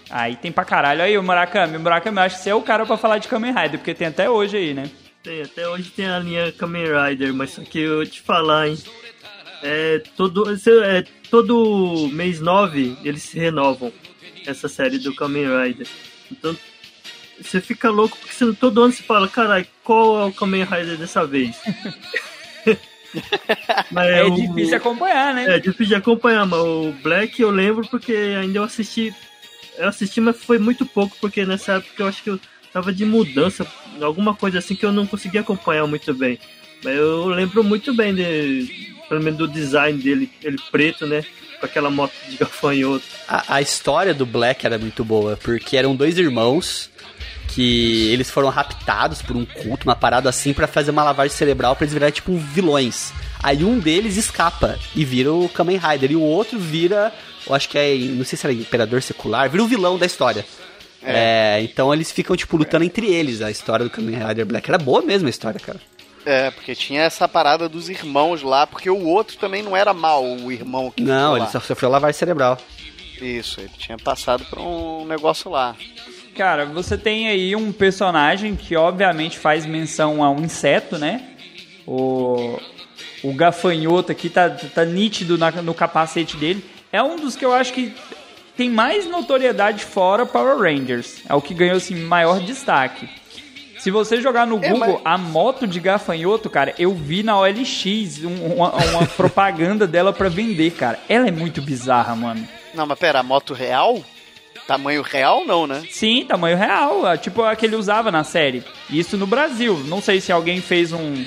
Aí tem pra caralho. Aí o Murakami, o Murakami, eu acho que você é o cara pra falar de Kamen Rider, porque tem até hoje aí, né? Tem, até hoje tem a linha Kamen Rider, mas só que eu vou te falar, hein? É, todo, é, todo mês 9 eles se renovam essa série do Kamen Rider. Então você fica louco porque você, todo ano você fala, caralho, qual é o Kamen Rider dessa vez? *laughs* Mas É, o- difícil acompanhar, né? é difícil de acompanhar, mas o Black eu lembro porque ainda eu assisti. Eu assisti, mas foi muito pouco, porque nessa época eu acho que eu tava de mudança, alguma coisa assim que eu não conseguia acompanhar muito bem. Mas eu lembro muito bem de, pelo menos do design dele, ele preto, né? Com aquela moto de gafanhoto. A, a história do Black era muito boa, porque eram dois irmãos que eles foram raptados por um culto, uma parada assim, pra fazer uma lavagem cerebral pra eles virarem tipo vilões. Aí um deles escapa e vira o Kamen Rider, e o outro vira, eu acho que é, não sei se era Imperador Secular, vira o vilão da história. É, então eles ficam, tipo, lutando entre eles, a história do Kamen Rider Black. Era boa mesmo a história, cara. É, porque tinha essa parada dos irmãos lá, porque o outro também não era mal, o irmão que Não, ele lá. só sofreu lavagem cerebral. Isso, ele tinha passado por um negócio lá. Cara, você tem aí um personagem que obviamente faz menção a um inseto, né? O, o gafanhoto aqui tá, tá nítido na- no capacete dele. É um dos que eu acho que tem mais notoriedade fora Power Rangers. É o que ganhou assim, maior destaque. Se você jogar no É, Google mas- a moto de gafanhoto, cara, eu vi na OLX um- uma, uma *laughs* propaganda dela pra vender, cara. Ela é muito bizarra, mano. Não, mas pera, a moto real? Tamanho real não, né? Sim, tamanho real, é tipo a que ele usava na série. Isso no Brasil. Não sei se alguém fez um,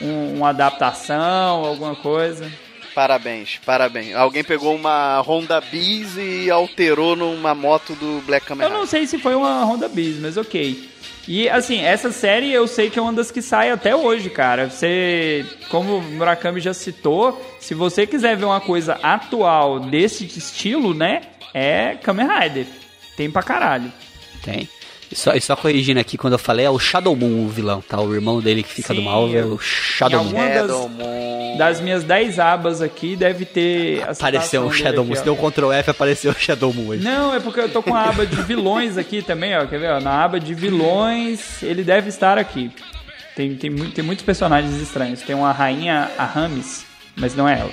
um- uma adaptação, alguma coisa. Parabéns, parabéns. Alguém pegou uma Honda Bis e alterou numa moto do Black Kamen Eu não sei se foi uma Honda Bis, mas ok. E assim, essa série eu sei que é uma das que sai até hoje, cara. Você, como o Murakami já citou, se você quiser ver uma coisa atual desse estilo, né? É Kamen Rider. Tem pra caralho. Tem. E só, e só corrigindo aqui, quando eu falei, é o Shadow Moon o vilão, tá? O irmão dele que fica Sim, do mal é o Shadow Moon. das- Shadow Moon. Das minhas 10 abas aqui, deve ter. Apareceu um dele Shadow aqui, Moon. ó. Se deu um Ctrl F, apareceu o Shadow Moon aí. Não, é porque eu tô com a aba de vilões aqui também, ó. Quer ver? ó? Na aba de vilões, ele deve estar aqui. Tem, tem, tem muitos personagens estranhos. Tem uma rainha, a Rames, mas não é ela.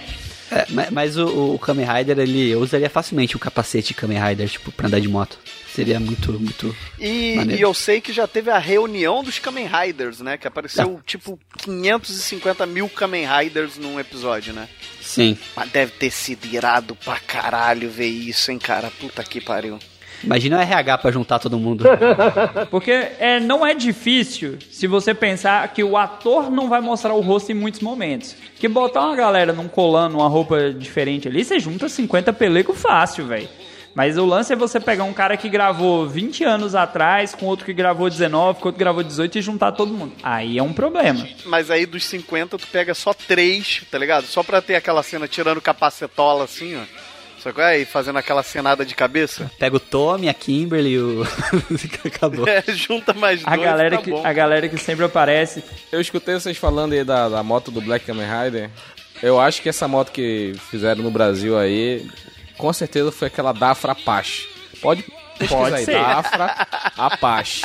É, ma- mas o, o Kamen Rider, ele eu usaria facilmente o capacete Kamen Rider, tipo, pra andar de moto. Seria muito, muito. E, e eu sei que já teve a reunião dos Kamen Riders, né? Que apareceu tipo 550 mil Kamen Riders num episódio, né? Sim. Mas deve ter sido irado pra caralho ver isso, hein, cara? Puta que pariu. Imagina o RH pra juntar todo mundo. *laughs* Porque é, não é difícil se você pensar que o ator não vai mostrar o rosto em muitos momentos. Que botar uma galera num colando, uma roupa diferente ali, você junta 50 pelecos fácil, velho. Mas o lance é você pegar um cara que gravou 20 anos atrás, com outro que gravou 19, com outro que gravou 18 e juntar todo mundo. Aí é um problema. Mas aí dos 50 tu pega só três, tá ligado? Só pra ter aquela cena tirando capacetola assim, ó. Só que aí, fazendo aquela cenada de cabeça. Pega o Tommy, a Kimberly e o. *laughs* Acabou. É, junta mais A dois, galera, tá que, bom. a galera que sempre aparece. Eu escutei vocês falando aí da, da moto do Black Kamen Rider. Eu acho que essa moto que fizeram no Brasil aí, com certeza foi aquela Dafra Apache. Pode Pode aí, ser. Dafra Apache.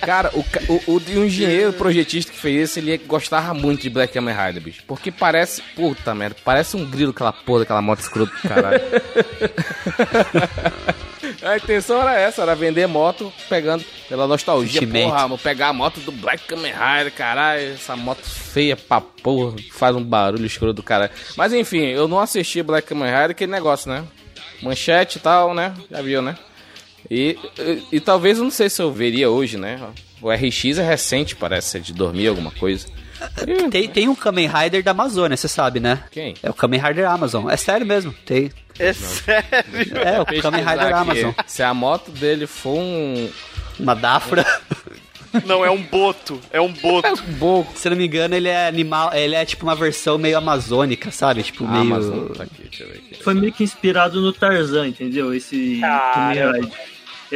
Cara, o, o, o, engenheiro projetista que fez isso, ele gostava muito de Black Kamen Rider, bicho. Porque parece, puta merda, parece um grilo aquela porra daquela moto escrota do caralho. *laughs* A intenção era essa, era vender moto pegando pela nostalgia. Sentimento. Porra, vou pegar a moto do Black Kamen Rider, caralho. Essa moto feia pra porra, faz um barulho escuro do caralho. Mas enfim, eu não assisti Black Kamen Rider, aquele negócio, né? Manchete e tal, né? Já viu, né? E, e, e talvez, eu não sei se eu veria hoje, né? O RX é recente, parece, é de dormir alguma coisa. E- Tem, tem um Kamen Rider da Amazônia, você sabe, né? Quem? É o Kamen Rider Amazon. É sério mesmo, tem. É sério. É, o Kamen Rider Amazon. Se a moto dele for um. Uma Dafra. Não, é um boto. É um boto. Boco. Se eu não me engano, ele é animal. Ele é tipo uma versão meio amazônica, sabe? Tipo, meio. Amazon, tá aqui, deixa eu ver aqui. Foi meio que inspirado no Tarzan, entendeu? Esse. Rider.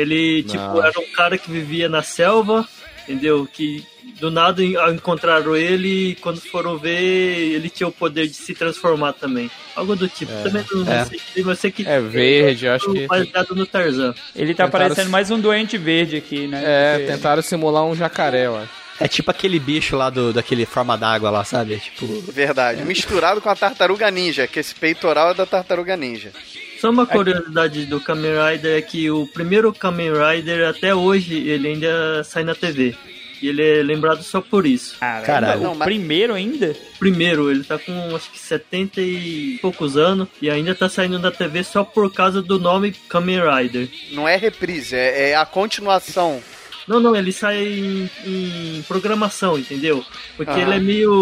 Ele, tipo, Não. era um cara que vivia na selva, entendeu? Que do nada en- encontraram ele e quando foram ver, ele tinha o poder de se transformar também. Algo do tipo. Também não É. sei, mas eu sei que É verde, eu acho que- baseado no Tarzan. Ele tá Tentaram parecendo mais um doente verde aqui, né? É, Porque- tentaram simular um jacaré, eu acho. É tipo aquele bicho lá do, daquele forma d'água lá, sabe? Tipo. Verdade. Misturado com a tartaruga ninja, que esse peitoral é da tartaruga ninja. Só uma curiosidade do Kamen Rider é que o primeiro Kamen Rider, até hoje, ele ainda sai na TV. E ele é lembrado só por isso. Caralho. o mas- primeiro ainda? Primeiro, ele tá com acho que 70 e poucos anos e ainda tá saindo da TV só por causa do nome Kamen Rider. Não é reprise, é, é a continuação. Não, não, ele sai em, em programação, entendeu? Porque Aham. ele é meio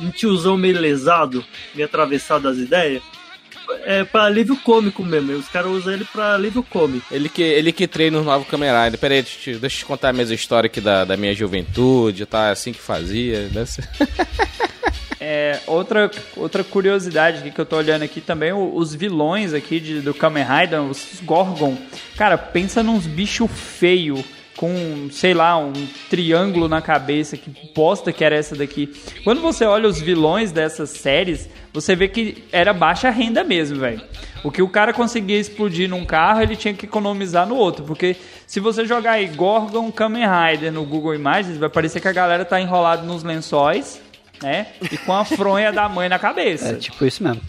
um tiozão meio lesado, meio atravessado das ideias. É pra alívio cômico mesmo, os caras usam ele pra alívio cômico. Ele que, ele que treina os novos Kamen Rider. Pera aí, deixa, eu- deixa eu te contar a minha história aqui da, da minha juventude, tá? É Assim que fazia. Ser... *laughs* É, outra, outra curiosidade aqui que eu tô olhando aqui também, os vilões aqui de, do Kamen Rider, os Gorgon. Cara, pensa nos bichos feios com, sei lá, um triângulo na cabeça. Que bosta que era essa daqui. Quando você olha os vilões dessas séries, você vê que era baixa renda mesmo, velho. O que o cara conseguia explodir num carro, ele tinha que economizar no outro. Porque se você jogar aí Gorgon Kamen Rider no Google Imagens, vai parecer que a galera tá enrolada nos lençóis, né? E com a fronha da mãe na cabeça. É tipo isso mesmo.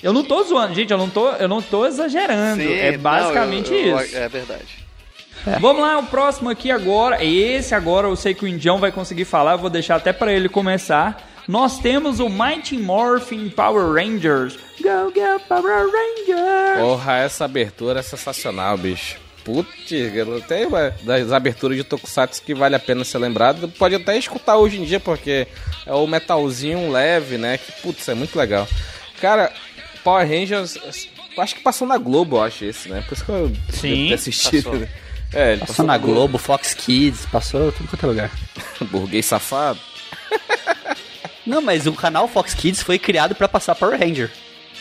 Eu não tô zoando, gente, eu não tô, eu não tô exagerando. Sim, é não, basicamente eu- eu- isso. É verdade. Vamos lá, o próximo aqui agora. Esse agora eu sei que o Indião vai conseguir falar, eu vou deixar até pra ele começar. Nós temos o Mighty Morphin Power Rangers. Go, go, Power Rangers! Porra, essa abertura é sensacional, bicho. Putz, tem uma das aberturas de Tokusatsu que vale a pena ser lembrado. Pode até escutar hoje em dia, porque é o metalzinho leve, né? Que, putz, é muito legal. Cara, Power Rangers, eu acho que passou na Globo, eu acho esse, né? Por isso que eu Sim, devo ter assistido. passou. *laughs* É, ele Passou na Globo, Fox Kids, passou tudo quanto é lugar. *laughs* Burguês safado. *laughs* Não, mas o canal Fox Kids foi criado pra passar Power Ranger.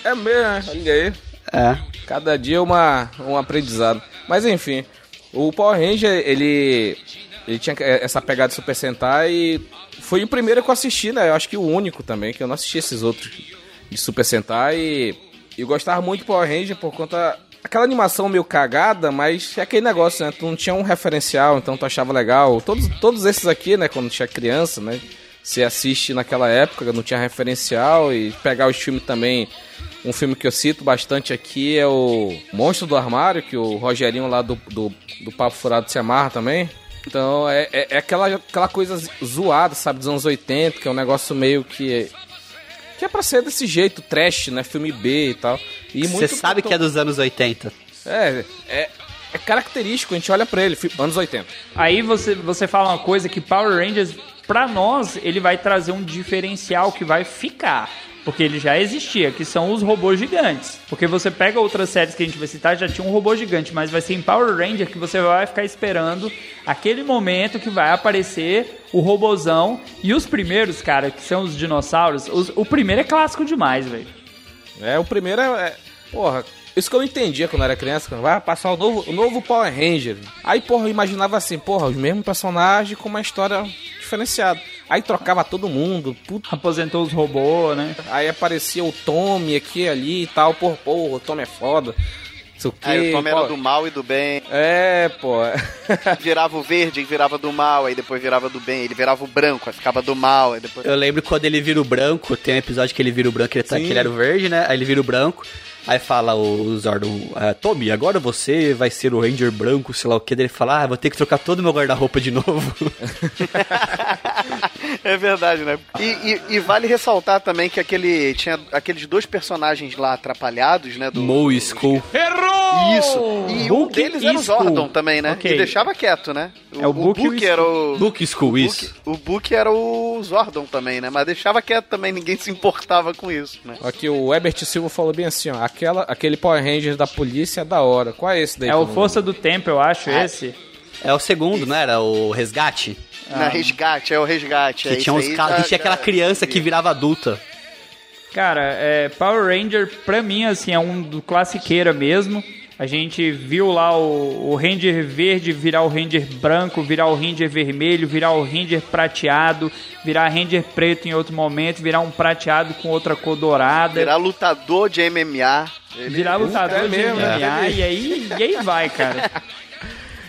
É mesmo, né? olha aí. É. Cada dia uma, um aprendizado. Mas enfim, o Power Ranger, ele, ele tinha essa pegada de Super Sentai e foi o primeiro que eu assisti, né? Eu acho que o único também, que eu não assisti esses outros de Super Sentai. E eu gostava muito do Power Ranger por conta... Aquela animação meio cagada, mas é aquele negócio, né? Tu não tinha um referencial, então tu achava legal. Todos, todos esses aqui, né? Quando tinha criança, né? Você assiste naquela época, não tinha referencial. E pegar os filmes também... Um filme que eu cito bastante aqui é o Monstro do Armário, que o Rogerinho lá do, do, do Papo Furado se amarra também. Então é, é, é aquela, aquela coisa zoada, sabe, dos anos 80, que é um negócio meio que. que é pra ser desse jeito, trash, né? Filme B e tal. E Você sabe que é dos anos 80. É, é, é característico, a gente olha pra ele, anos 80. Aí você, você fala uma coisa que Power Rangers, pra nós, ele vai trazer um diferencial que vai ficar. Porque ele já existia, que são os robôs gigantes. Porque você pega outras séries que a gente vai citar, já tinha um robô gigante, mas vai ser em Power Ranger que você vai ficar esperando aquele momento que vai aparecer o robozão. E os primeiros, cara, que são os dinossauros, os- o primeiro é clássico demais, velho. É, o primeiro é. é- porra, Isso que eu não entendia quando eu era criança, quando vai passar o novo, o novo Power Ranger. Aí, porra, eu imaginava assim, porra, os mesmos personagens com uma história diferenciada. Aí trocava todo mundo, puta. Aposentou os robôs, né? Aí aparecia o Tommy aqui ali e tal, porra, porra, o Tommy é foda. Não sei o quê. Aí o Tom era do mal e do bem. É, pô. *laughs* Virava o verde e virava do mal, aí depois virava do bem. Ele virava o branco, aí ficava do mal, aí depois. Eu lembro quando ele vira o branco, tem um episódio que ele vira o branco, ele tá, Sim. que ele era o verde, né? Aí ele vira o branco. Aí fala o Zordon, ah, Tommy, agora você vai ser o Ranger branco, sei lá o que. Daí ele fala, ah, vou ter que trocar todo o meu guarda-roupa de novo. *laughs* É verdade, né? E, e- e vale ressaltar também que aquele tinha aqueles dois personagens lá atrapalhados, né? Do, Mo e Skull. Isso. E um Book deles e era o Zordon também, né? Ok. E deixava quieto, né? É o Book e o Book era o. Book Skull, isso. O Book era o Zordon também, né? Mas deixava quieto também, ninguém se importava com isso, né? Aqui o Herbert Silva falou bem assim, ó. Aquela, aquele Power Ranger da polícia é da hora. Qual é esse daí? É o Força do Tempo, eu acho, Ah. esse. É o segundo, não era? O Resgate? Na resgate, é o resgate. Que é tinha, isso uns aí ca- que tinha aquela já- criança que virava adulta. Cara, é, Power Ranger, pra mim, assim, é um do classiqueira mesmo. A gente viu lá o, o Ranger verde virar o Ranger branco, virar o Ranger vermelho, virar o Ranger prateado, virar Ranger preto em outro momento, virar um prateado com outra cor dourada, Virar lutador de MMA. Ele- virar lutador É de mesmo, MMA, é. e, aí, e aí vai, cara. *laughs*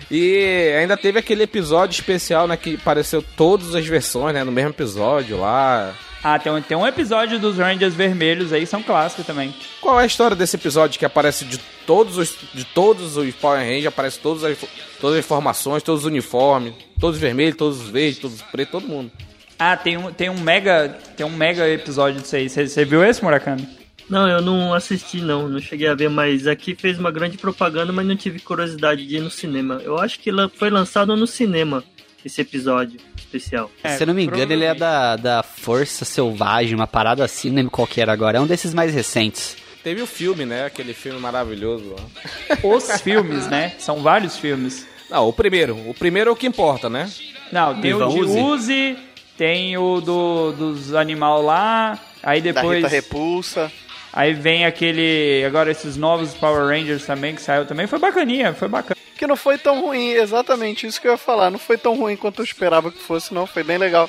E ainda teve aquele episódio especial, né? Que apareceu todas as versões, né? No mesmo episódio lá. Ah, tem um, tem um episódio dos Rangers vermelhos aí, são clássicos também. Qual é a história desse episódio que aparece de todos os, de todos os Power Rangers, aparece todas as, todas as formações, todos os uniformes, todos os vermelhos, todos os verdes, todos os pretos, todo mundo. Ah, tem um, tem um mega tem um mega episódio disso aí. Você viu esse, Murakami? Não, eu não assisti não, não cheguei a ver, mas aqui fez uma grande propaganda, mas não tive curiosidade de ir no cinema. Eu acho que foi lançado no cinema esse episódio especial. É, Se eu não me engano, ele é da, da Força Selvagem, uma parada assim, não lembro qual que era agora. É um desses mais recentes. Teve o filme, né? Aquele filme maravilhoso lá. *laughs* Os filmes, né? São vários filmes. Não, o primeiro. O primeiro é o que importa, né? Não, tem Ivan o de Uzi? Uzi, tem o do, dos animal lá, aí Da depois... Rita Repulsa. Aí vem aquele... Agora esses novos Power Rangers também, que saiu também. Foi bacaninha, foi bacana. Que não foi tão ruim, exatamente isso que eu ia falar. Não foi tão ruim quanto eu esperava que fosse, não. Foi bem legal.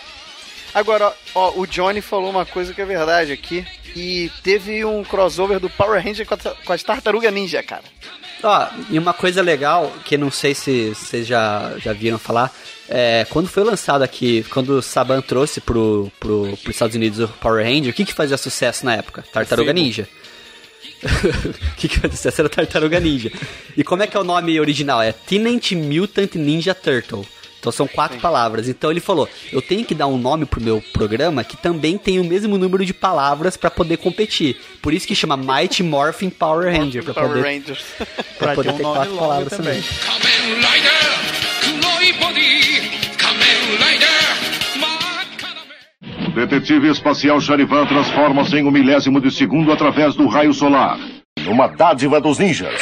Agora, ó, o Johnny falou uma coisa que é verdade aqui. E teve um crossover do Power Ranger com, a- com as Tartaruga Ninja, cara. Ó, e uma coisa legal, que não sei se vocês já, já viram falar, é, quando foi lançado aqui, quando o Saban trouxe pro, pro, pros Estados Unidos o Power Ranger, o que que fazia sucesso na época? Tartaruga. Ninja. O *laughs* que que fazia sucesso era Tartaruga Ninja. E como é que é o nome original? É Teenage Mutant Ninja Turtle. Então são quatro palavras. Então ele falou: eu tenho que dar um nome pro meu programa que também tem o mesmo número de palavras pra poder competir. Por isso que chama Mighty Morphin Power Ranger. Pra Power poder, Rangers. pra Pra poder ter um ter quatro palavras também. também. Detetive espacial Charivan transforma-se em um milésimo de segundo através do raio solar. Numa dádiva dos ninjas.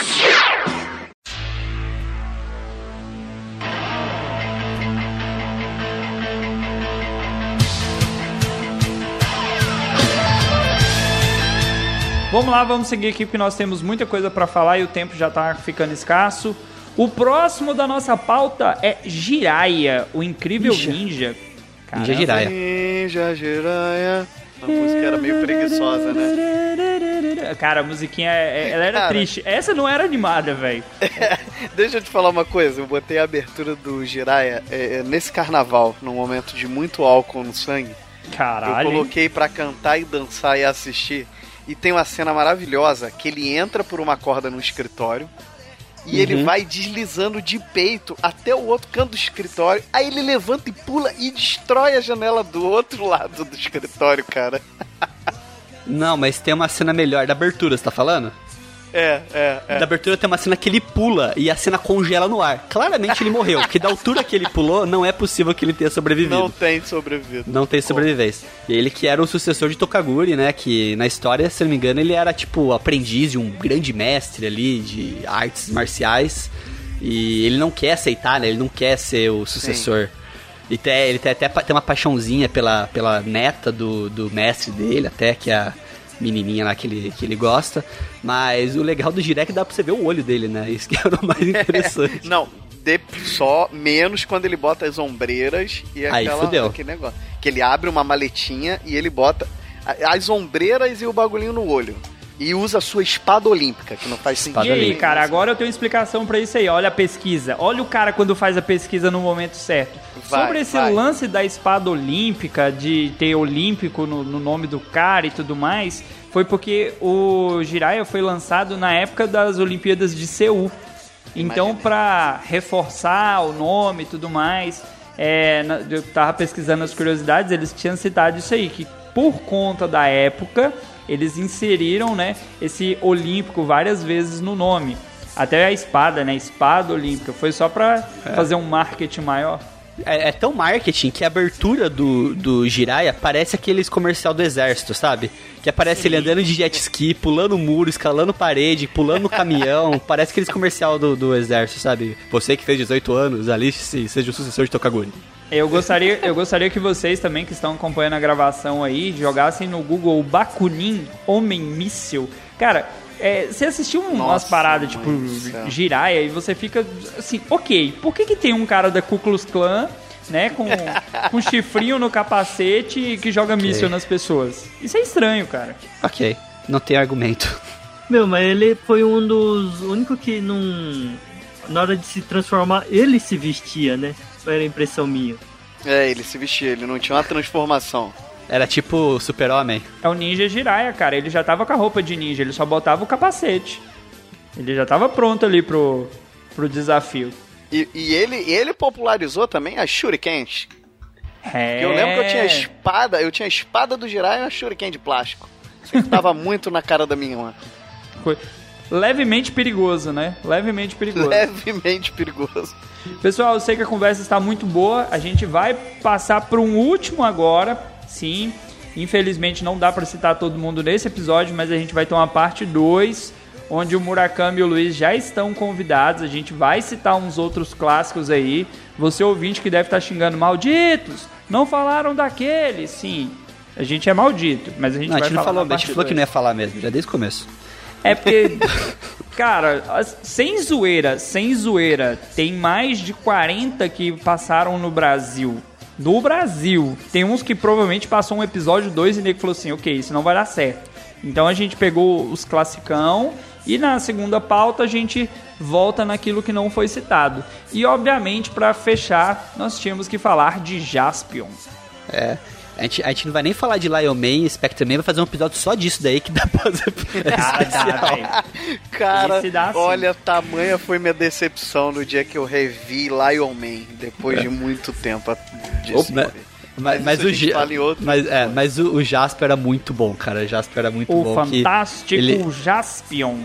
Vamos lá, vamos seguir aqui porque nós temos muita coisa pra falar e o tempo já tá ficando escasso. O próximo da nossa pauta é Jiraiya, o incrível Ninja. ninja. Ninja Jiraiya. Ninja Jiraiya. A música era meio preguiçosa, né? *laughs* Cara, a musiquinha, é- ela era Cara. triste. Essa não era animada, velho. *laughs* Deixa eu te falar uma coisa. Eu botei a abertura do Jiraiya é, é, nesse carnaval, num momento de muito álcool no sangue. Caralho. Eu coloquei pra cantar e dançar e assistir. E tem uma cena maravilhosa que ele entra por uma corda no escritório e ele vai deslizando de peito até o outro canto do escritório. Aí ele levanta e pula e destrói a janela do outro lado do escritório, cara. *laughs* Não, mas tem uma cena melhor. Da abertura, você tá falando? É, é, é. Da abertura tem uma cena que ele pula e a cena congela no ar. Claramente ele morreu, porque da altura que ele pulou, não é possível que ele tenha sobrevivido. Não Não, tem sobrevivido. tem sobrevivência. E ele que era o sucessor de Tokaguri, né? Que na história, se não me engano, ele era tipo aprendiz de um grande mestre ali de artes marciais. E ele não quer aceitar, né? Ele não quer ser o sucessor. E tem, ele tem até tem uma paixãozinha pela, pela neta do, do mestre dele, até que é a, menininha lá que ele, que ele gosta. Mas o legal do Jiré é que dá pra você ver o olho dele, né? Isso que era o mais *laughs* interessante. Não, de- só menos quando ele bota as ombreiras e Aí aquela, fudeu. aquele negócio. Que ele abre uma maletinha e ele bota as ombreiras e o bagulhinho no olho. E usa a sua espada olímpica, que não faz sentido. Espada E aí, cara, agora eu tenho explicação pra isso aí. Olha a pesquisa. Olha o cara quando faz a pesquisa no momento certo. Vai, Sobre esse vai. lance da espada olímpica, de ter olímpico no, no nome do cara e tudo mais, foi porque o Jiraiya foi lançado na época das Olimpíadas de Seul. Então, pra reforçar o nome e tudo mais, é, eu tava pesquisando as curiosidades, eles tinham citado isso aí, que por conta da época, eles inseriram, né, esse olímpico várias vezes no nome. Até a espada, né, espada olímpica, foi só pra fazer um marketing maior. É, é tão marketing que a abertura do, do Jiraiya parece aqueles comercial do exército, sabe? Que aparece ele andando de jet ski, pulando muro, escalando parede, pulando caminhão. *laughs* parece aqueles comercial do, do exército, sabe? Você que fez 18 anos, aliste-se, seja o sucessor de Tokaguri. Eu gostaria, eu gostaria que vocês também, que estão acompanhando a gravação aí, jogassem no Google Bakunin Homem Míssil. Cara, é, você assistiu umas paradas tipo. Jiraiya e você fica assim, ok, por que, que tem um cara da Ku Klux Klan, né, com, *laughs* com chifrinho no capacete e que joga míssil nas pessoas? Isso é estranho, cara. Ok, não tem argumento. Meu, mas ele foi um dos únicos que não. Na hora de se transformar, ele se vestia, né? Era impressão minha. É, ele se vestia, ele não tinha uma transformação. Era tipo super-homem. É o ninja Jiraiya, cara. Ele já tava com a roupa de ninja, ele só botava o capacete. Ele já tava pronto ali pro, pro desafio. E, e ele, ele popularizou também as shurikens. É. Eu lembro que eu tinha a espada, eu tinha a espada do Jiraiya e uma shuriken de plástico. Isso que tava *laughs* muito na cara da minha irmã. Foi levemente perigoso, né? Levemente perigoso. Levemente perigoso. Pessoal, eu sei que a conversa está muito boa. A gente vai passar para um último agora. Sim. Infelizmente não dá para citar todo mundo nesse episódio, mas a gente vai ter uma parte 2, onde o Murakami e o Luiz já estão convidados. A gente vai citar uns outros clássicos aí. Você ouvinte que deve estar xingando malditos, não falaram daquele. Sim, a gente é maldito, mas a gente Não, a vai gente não falar falou, a gente falou que não ia falar mesmo, já desde o começo. É porque, *laughs* cara, sem zoeira, sem zoeira, tem mais de 40 que passaram no Brasil. No Brasil. Tem uns que provavelmente passou um episódio 2 e o nego falou assim, ok, isso não vai dar certo. Então a gente pegou os classicão e na segunda pauta a gente volta naquilo que não foi citado. E obviamente, pra fechar, nós tínhamos que falar de Jaspion. É. A gente, a gente não vai nem falar de Lion Man e Spectre Man, vai fazer um episódio só disso daí que dá pra fazer. *laughs* Ah, dá. Cara, dá sim. olha, tamanha foi minha decepção no dia que eu revi Lion Man, depois de muito tempo disso. Opa, Mas, mas o, mas, é, mas o, o Jasper era muito bom, cara. O Jasper era muito O bom. que fantástico ele- Jaspion.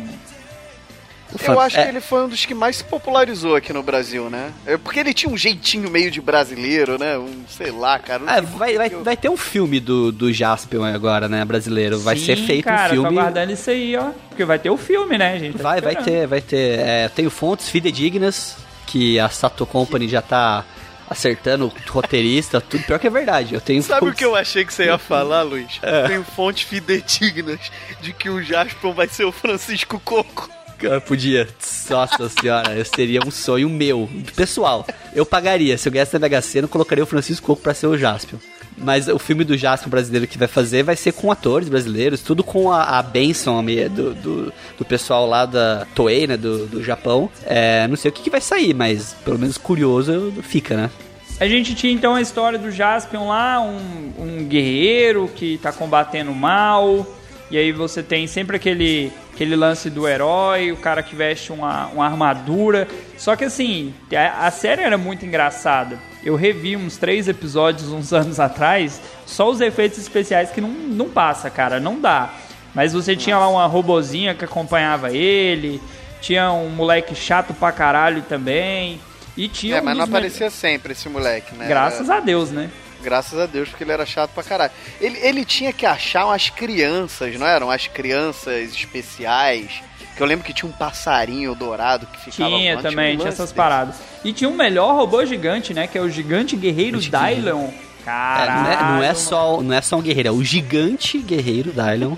O fan- Eu acho é, que ele foi um dos que mais se popularizou aqui no Brasil, né? É Porque ele tinha um jeitinho meio de brasileiro, né? Um, sei lá, cara. por vai, vai, eu- vai ter um filme do, do Jaspion agora, né, brasileiro. Vai Sim, ser feito cara, um filme. tô aguardando isso aí, ó. Porque vai ter o filme, né, gente? Tá Vai, vai ter, vai ter. É, eu tenho fontes fidedignas que a Sato Company já tá acertando o roteirista, tudo. Pior que é verdade. Eu tenho Sabe o fontes- que eu achei que você ia falar, Luiz? É. Tenho fontes fidedignas de que o Jasper vai ser o Francisco Coco. Podia. Nossa senhora, eu seria um sonho meu. Pessoal, eu pagaria. Se eu ganhasse na Mega eu colocaria o Francisco Coco pra ser o Jaspion. Mas o filme do Jaspion brasileiro que vai fazer vai ser com atores brasileiros, tudo com a, a meia do, do, do pessoal lá da Toei, né, do, do Japão. É, não sei o que, que vai sair, mas pelo menos curioso fica, né? A gente tinha então a história do Jaspion lá, um, um guerreiro que tá combatendo o mal. E aí você tem sempre aquele, aquele lance do herói, o cara que veste uma, uma armadura. Só que assim, a, a série era muito engraçada. Eu revi uns três episódios uns *laughs* anos atrás, só os efeitos especiais que não, não passa, cara, não dá. Mas você tinha lá uma robozinha que acompanhava ele, tinha um moleque chato pra caralho também. E tinha É, um mas não dos me- aparecia sempre esse moleque, né? Graças a Deus, né? Graças a Deus, porque ele era chato pra caralho. Ele, ele tinha que achar umas crianças, não eram? As crianças especiais. Que eu lembro que tinha um passarinho dourado que ficava Tinha também, um tinha essas desse. paradas. E tinha um melhor robô gigante, né? Que é o gigante guerreiro O gigante. Dylion. É, Caralho. não, é, não é só, não é só um guerreiro, é o gigante guerreiro Dylion.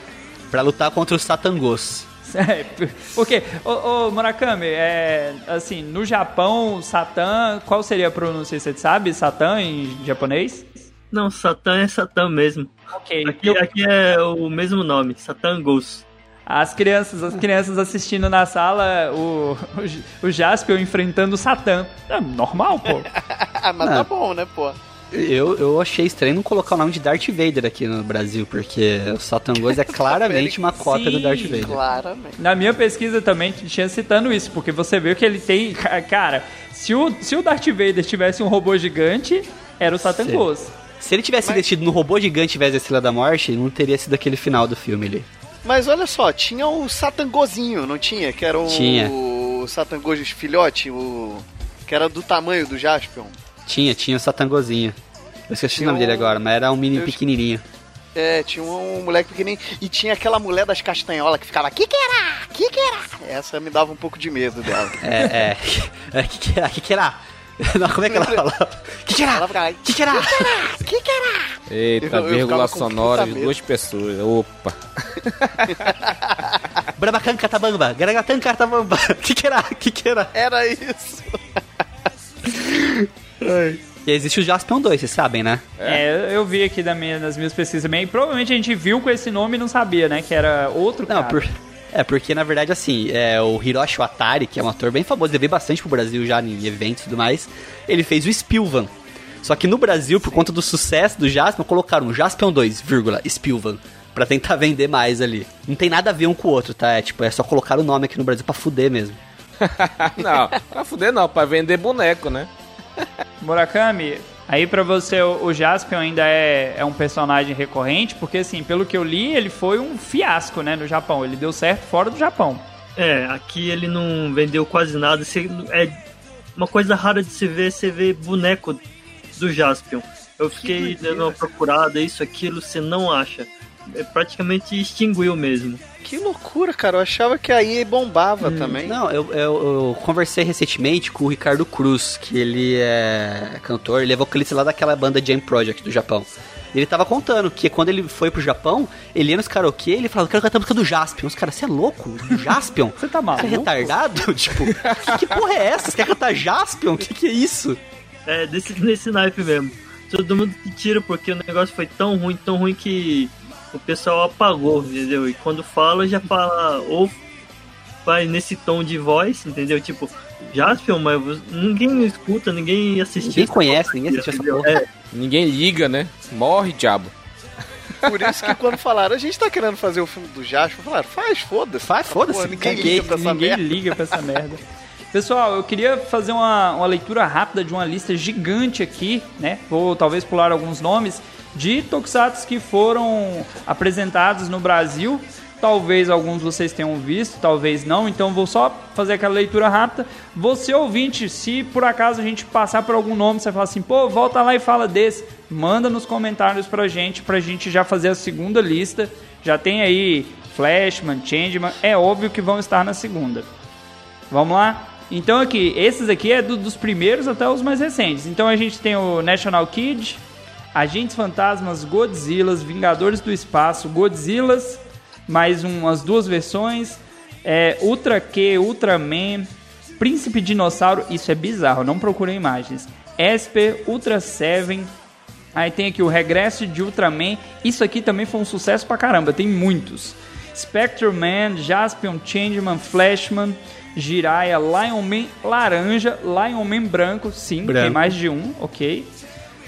*laughs* Pra lutar contra os Satangos. É, porque, ô, ô, Murakami, é, assim, no Japão, Satã, qual seria a pronúncia? Você sabe? Satã em japonês? Não, Satã é Satã mesmo. Ok. Aqui, aqui é o mesmo nome, Satã Ghost. As crianças, as crianças assistindo na sala, o, o, o Jaspion enfrentando o Satã. É normal, pô. *laughs* Mas Ah. tá bom, né, pô? Eu, eu achei estranho não colocar o nome de Darth Vader aqui no Brasil, porque o Satangos é *laughs* claramente uma cópia do Darth Vader. Claramente. Na minha pesquisa também tinha citando isso, porque você viu que ele tem. ca- *laughs* Cara, se o, se o Darth Vader tivesse um robô gigante, era o Satan Sim. Ghost. Se ele tivesse vestido no robô gigante em vez da Estrela da Morte, não teria sido aquele final do filme ali. Mas olha só, tinha o Satangozinho, não tinha? Que era o, Tinha. o Satangoso filhote, o que era do tamanho do Jaspion. Tinha, tinha o Satangozinho. Eu esqueci Tinha o nome dele agora, mas era um mini Eu- pequenininho. É, tinha um moleque pequenininho. E tinha aquela mulher das castanholas que ficava, que que era? Que que era? Essa me dava um pouco de medo dela. *laughs* É, é. é que que era? Que que era? *laughs* Não, como é que ela falava? Que que Ela era? ficava, Que que era? que que era? Eita, Eu- eu vírgula sonora de duas pessoas. Opa. *laughs* Brabacan catabamba, garagatan catabamba. Que que era? Que que era? Era isso. E existe o Jaspion 2, vocês sabem, né? É, eu vi aqui da minha, nas minhas pesquisas também. E provavelmente a gente viu com esse nome e não sabia, né? Que era outro Não, cara. por... É, porque na verdade, assim, é, o Hiroshi Watari, que é um ator bem famoso, ele veio bastante pro Brasil já em eventos e tudo mais, ele fez o Spilvan. Só que no Brasil, por conta do sucesso do Jaspion, colocaram Jaspion 2, vírgula, Spilvan, pra tentar *laughs* vender mais ali. Não tem nada a ver um com o outro, tá? É tipo, é só colocar o nome aqui no Brasil pra fuder mesmo. *laughs* não, pra fuder não, pra vender boneco, né? Murakami, aí pra você o, Jaspion ainda é, é um personagem recorrente, porque assim, pelo que eu li, ele foi um fiasco, né, no Japão. Ele deu certo fora do Japão. É, aqui ele não vendeu quase nada. É uma coisa rara de se ver, você vê boneco do Jaspion. Eu fiquei dando uma procurada, isso, aquilo, você não acha. É, praticamente extinguiu mesmo. Que loucura, cara. Eu achava que aí bombava Hum, também. Não, eu, eu, eu conversei recentemente com o Ricardo Cruz, que ele é cantor, ele é vocalista lá daquela banda Jam Project do Japão. Ele tava contando que quando ele foi pro Japão, ele ia nos karaokê ele falava, quero cantar a música do Jaspion. Os caras, você é louco? Do Jaspion? *laughs* Você tá Você é maluco? retardado? *laughs* tipo, que, que porra é essa? Você quer cantar Jaspion? O que, que é isso? É, desse, nesse naipe mesmo. Todo mundo que tira porque o negócio foi tão ruim, tão ruim que o pessoal apagou, entendeu? E quando fala, já fala ou vai nesse tom de voz, entendeu? Tipo, Jaspion, mas ninguém escuta, ninguém assistiu. Ninguém conhece, ninguém assistiu essa porra. É, Ninguém liga, né? Morre, diabo. Por isso que quando falaram, a gente tá querendo fazer o filme do Jasper, falaram, faz, foda-se. Faz, foda-se, Pô, Ninguém liga pra essa Ninguém merda. liga pra essa merda. *laughs* Pessoal, eu queria fazer uma, uma leitura rápida de uma lista gigante aqui, né? Vou talvez pular alguns nomes de tokusatsu que foram apresentados no Brasil. Talvez alguns vocês tenham visto, talvez não. Então vou só fazer aquela leitura rápida. Você ouvinte, se por acaso a gente passar por algum nome, você fala assim, pô, volta lá e fala desse, manda nos comentários pra gente, pra gente já fazer a segunda lista. Já tem aí Flashman, Changeman, é óbvio que vão estar na segunda. Vamos lá? Então aqui, esses aqui é do- dos primeiros até os mais recentes. Então a gente tem o National Kid, Agentes Fantasmas, Godzillas, Vingadores do Espaço, Godzillas, mais umas duas versões, é, Ultra Q, Ultraman, Príncipe Dinossauro, isso é bizarro, não procurem imagens. Esper, Ultra Seven, Aí tem aqui o Regresso de Ultraman. Isso aqui também foi um sucesso pra caramba, tem muitos. Spectre Man, Jaspion, Changeman, Flashman, Jiraiya, Lion Man laranja, Lion Man branco, sim, tem Branco. mais de um, ok.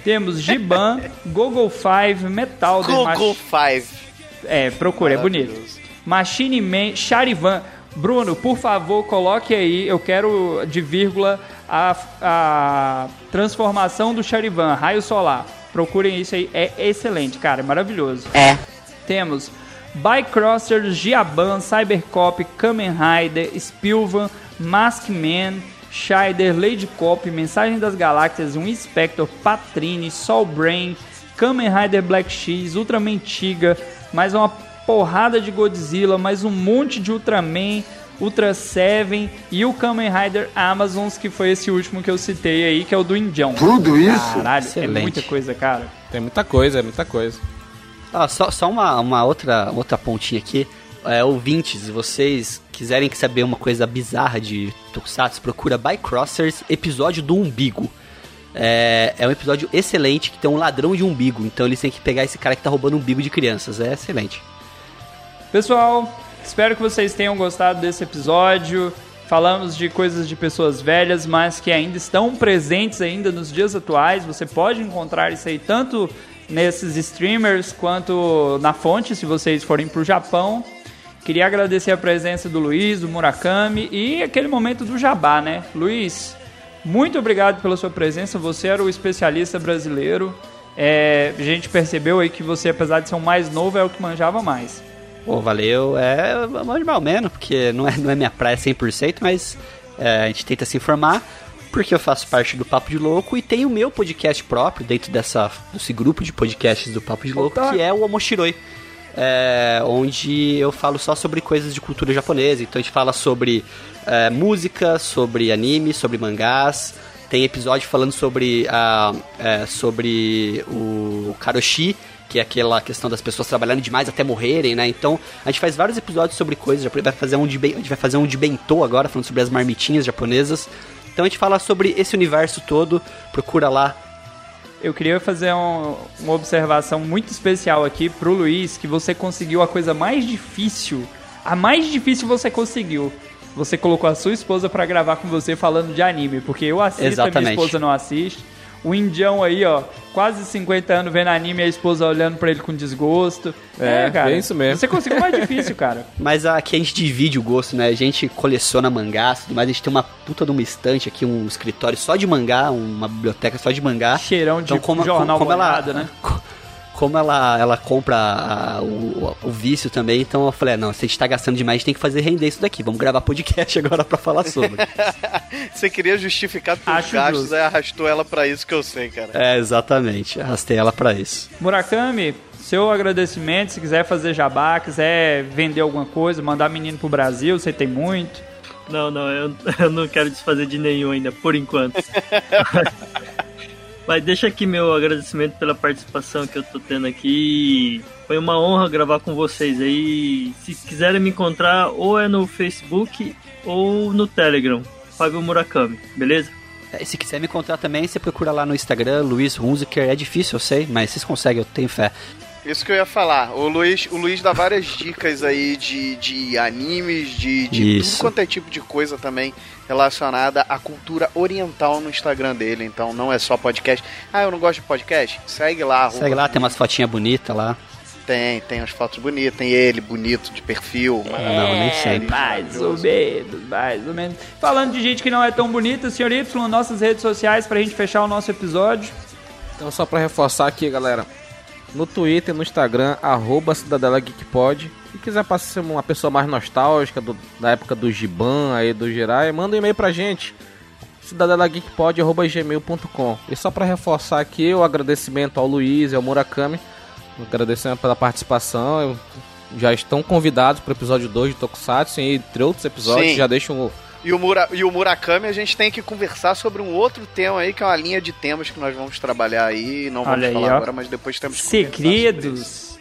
Temos Giban, *laughs* Google Five, Metal Google Five. é, procure, é bonito. Machine Man, Charivan. Bruno, por favor, coloque aí, eu quero de vírgula a, a transformação do Charivan, raio solar. Procurem isso aí, é excelente, cara, é maravilhoso. É. Temos Bycrosser, Giaban, Cybercop, Kamen Rider, Spilvan, Maskman, Shider, Lady Cop, Mensagem das Galáxias, um Inspector, Patrine, Soulbrain, Kamen Rider Black X, Ultraman Tiga, mais uma porrada de Godzilla, mais um monte de Ultraman, Ultra Seven e o Kamen Rider Amazons, que foi esse último que eu citei aí, que é o do Indião. Tudo isso? Caralho, é Excelente. muita coisa, cara. Tem muita coisa, é muita coisa. Ah, só, só uma, uma outra, outra pontinha aqui. É, ouvintes, se vocês quiserem saber uma coisa bizarra de Tokusatsu, procura Bycrossers, episódio do umbigo. É, é um episódio excelente que tem um ladrão de umbigo. Então eles têm que pegar esse cara que tá roubando umbigo de crianças. É excelente. Pessoal, espero que vocês tenham gostado desse episódio. Falamos de coisas de pessoas velhas, mas que ainda estão presentes ainda nos dias atuais. Você pode encontrar isso aí tanto nesses streamers quanto na fonte, se vocês forem para o Japão. Queria agradecer a presença do Luiz, do Murakami e aquele momento do Jabá, né? Luiz, muito obrigado pela sua presença. Você era o especialista brasileiro. É, a gente percebeu aí que você, apesar de ser o mais novo, é o que manjava mais. Pô, valeu. É mal menos, porque não é, não é minha praia 100%, mas é, a gente tenta se informar, porque eu faço parte do Papo de Louco e tenho o meu podcast próprio dentro dessa, desse grupo de podcasts do Papo de Louco, que é o Omoshiroi. É, onde eu falo só sobre coisas de cultura japonesa. Então a gente fala sobre é, música, sobre anime, sobre mangás. Tem episódio falando sobre, uh, é, sobre o Karoshi, que é aquela questão das pessoas trabalhando demais até morrerem, né? Então, a gente faz vários episódios sobre coisas, já vai fazer um de, a gente vai fazer um de bentô agora, falando sobre as marmitinhas japonesas. Então a gente fala sobre esse universo todo, procura lá. Eu queria fazer um, uma observação muito especial aqui pro Luiz, que você conseguiu a coisa mais difícil. A mais difícil você conseguiu. Você colocou a sua esposa para gravar com você falando de anime, porque eu assisto, Exatamente. a minha esposa não assiste o indião aí, ó, quase 50 anos vendo anime e a esposa olhando pra ele com desgosto. É, é cara. É isso mesmo. Você conseguiu mais difícil, cara. *laughs* Mas aqui a gente divide o gosto, né? A gente coleciona mangás, mas a gente tem uma puta de uma estante aqui, um escritório só de mangá, uma biblioteca só de mangá. Cheirão de então, como, jornal como, como ela, né? *laughs* como ela, ela compra a, o, o, vício também, então eu falei, ah, não, se a gente tá gastando demais, a gente tem que fazer render isso daqui. Vamos gravar podcast *laughs* agora para falar sobre. Você queria justificar os gastos, aí arrastou ela para isso que eu sei, cara. É, exatamente. Arrastei ela para isso. Murakami, seu agradecimento, se quiser fazer jabá, quiser vender alguma coisa, mandar menino pro Brasil, você tem muito. Não, não, eu, *laughs* eu não quero desfazer de nenhum ainda, por enquanto. *laughs* Mas deixa aqui meu agradecimento pela participação que eu tô tendo aqui. Foi uma honra gravar com vocês aí. Se quiserem me encontrar, ou é no Facebook ou no Telegram. Fábio Murakami, beleza? É, se quiser me encontrar também, você procura lá no Instagram, Luiz Hunziker. É difícil, eu sei, mas vocês conseguem, eu tenho fé. Isso que eu ia falar. O Luiz, o Luiz dá várias dicas aí de, de animes, de, de tudo quanto é tipo de coisa também relacionada à cultura oriental no Instagram dele. Então não é só podcast. Ah, eu não gosto de podcast? Segue lá. Segue lá, tem umas fotinhas bonitas lá. Tem, tem umas fotos bonitas, tem ele bonito de perfil. É, não, nem sei. Mais ou menos, mais ou menos. Falando de gente que não é tão bonita, senhor Y, nossas redes sociais pra gente fechar o nosso episódio. Então, só pra reforçar aqui, galera, no Twitter, no Instagram, arroba Cidadela Geekpod. Se quiser passar uma pessoa mais nostálgica do, da época do Giban, aí do Jirai, manda um e-mail pra gente. cidadelageekpod.gmail.com E só para reforçar aqui o agradecimento ao Luiz e ao Murakami, agradecendo pela participação. Já estão convidados para o episódio 2 de Tokusatsu, entre outros episódios. Sim. Já deixam e o, Mura, e o Murakami, a gente tem que conversar sobre um outro tema aí, que é uma linha de temas que nós vamos trabalhar aí. Não vamos Olha falar aí, agora, mas depois temos que Segredos.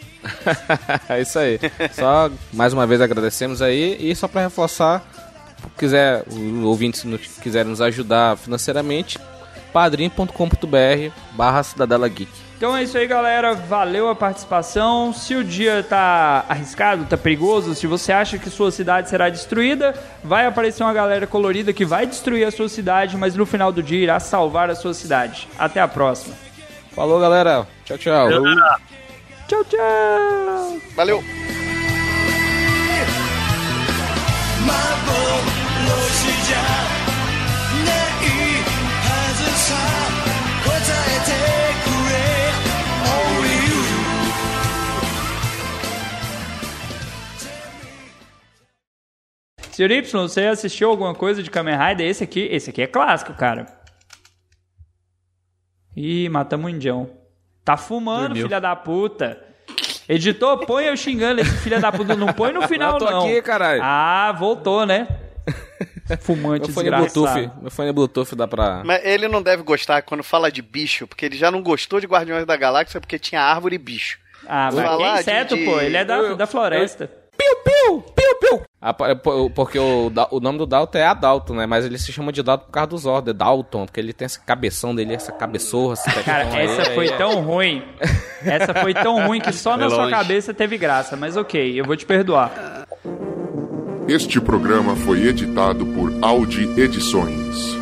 é *laughs* isso aí. Só mais uma vez agradecemos aí. E só para reforçar, quiser, os ouvintes quiserem nos ajudar financeiramente, padrim.com.br barra Cidadela Geek. Então é isso aí, galera. Valeu a participação. Se o dia tá arriscado, tá perigoso, se você acha que sua cidade será destruída, vai aparecer uma galera colorida que vai destruir a sua cidade, mas no final do dia irá salvar a sua cidade. Até a próxima. Falou, galera. Tchau, tchau. Tchau, tchau. Valeu. Sr. Y, você assistiu alguma coisa de Kamen Rider? Esse aqui, esse aqui é clássico, cara. Ih, matamos o indião. Tá fumando, Dormiu. filha da puta. Editor, põe eu xingando esse filho da puta. Não põe no *laughs* final, eu tô não. aqui, caralho. Ah, voltou, né? *laughs* Fumante meu fone é desgraçado. Bluetooth, meu fone é Bluetooth, dá pra... Mas ele não deve gostar quando fala de bicho, porque ele já não gostou de Guardiões da Galáxia porque tinha árvore e bicho. Ah, mas que de- inseto, de- pô. Ele é da, Eu- da floresta. Piu, piu, piu, piu. Ah, Porque o, o nome do Dalton é Adalto, né? Mas ele se chama de Dalton por causa dos Zord, é Dalton, porque ele tem essa cabeção dele, essa cabeçorra, esse Cara, aí, essa aí foi é- tão ruim. Essa foi tão ruim que só na Foi sua longe. cabeça teve graça. Mas ok, eu vou te perdoar. Este programa foi editado por Audi Edições.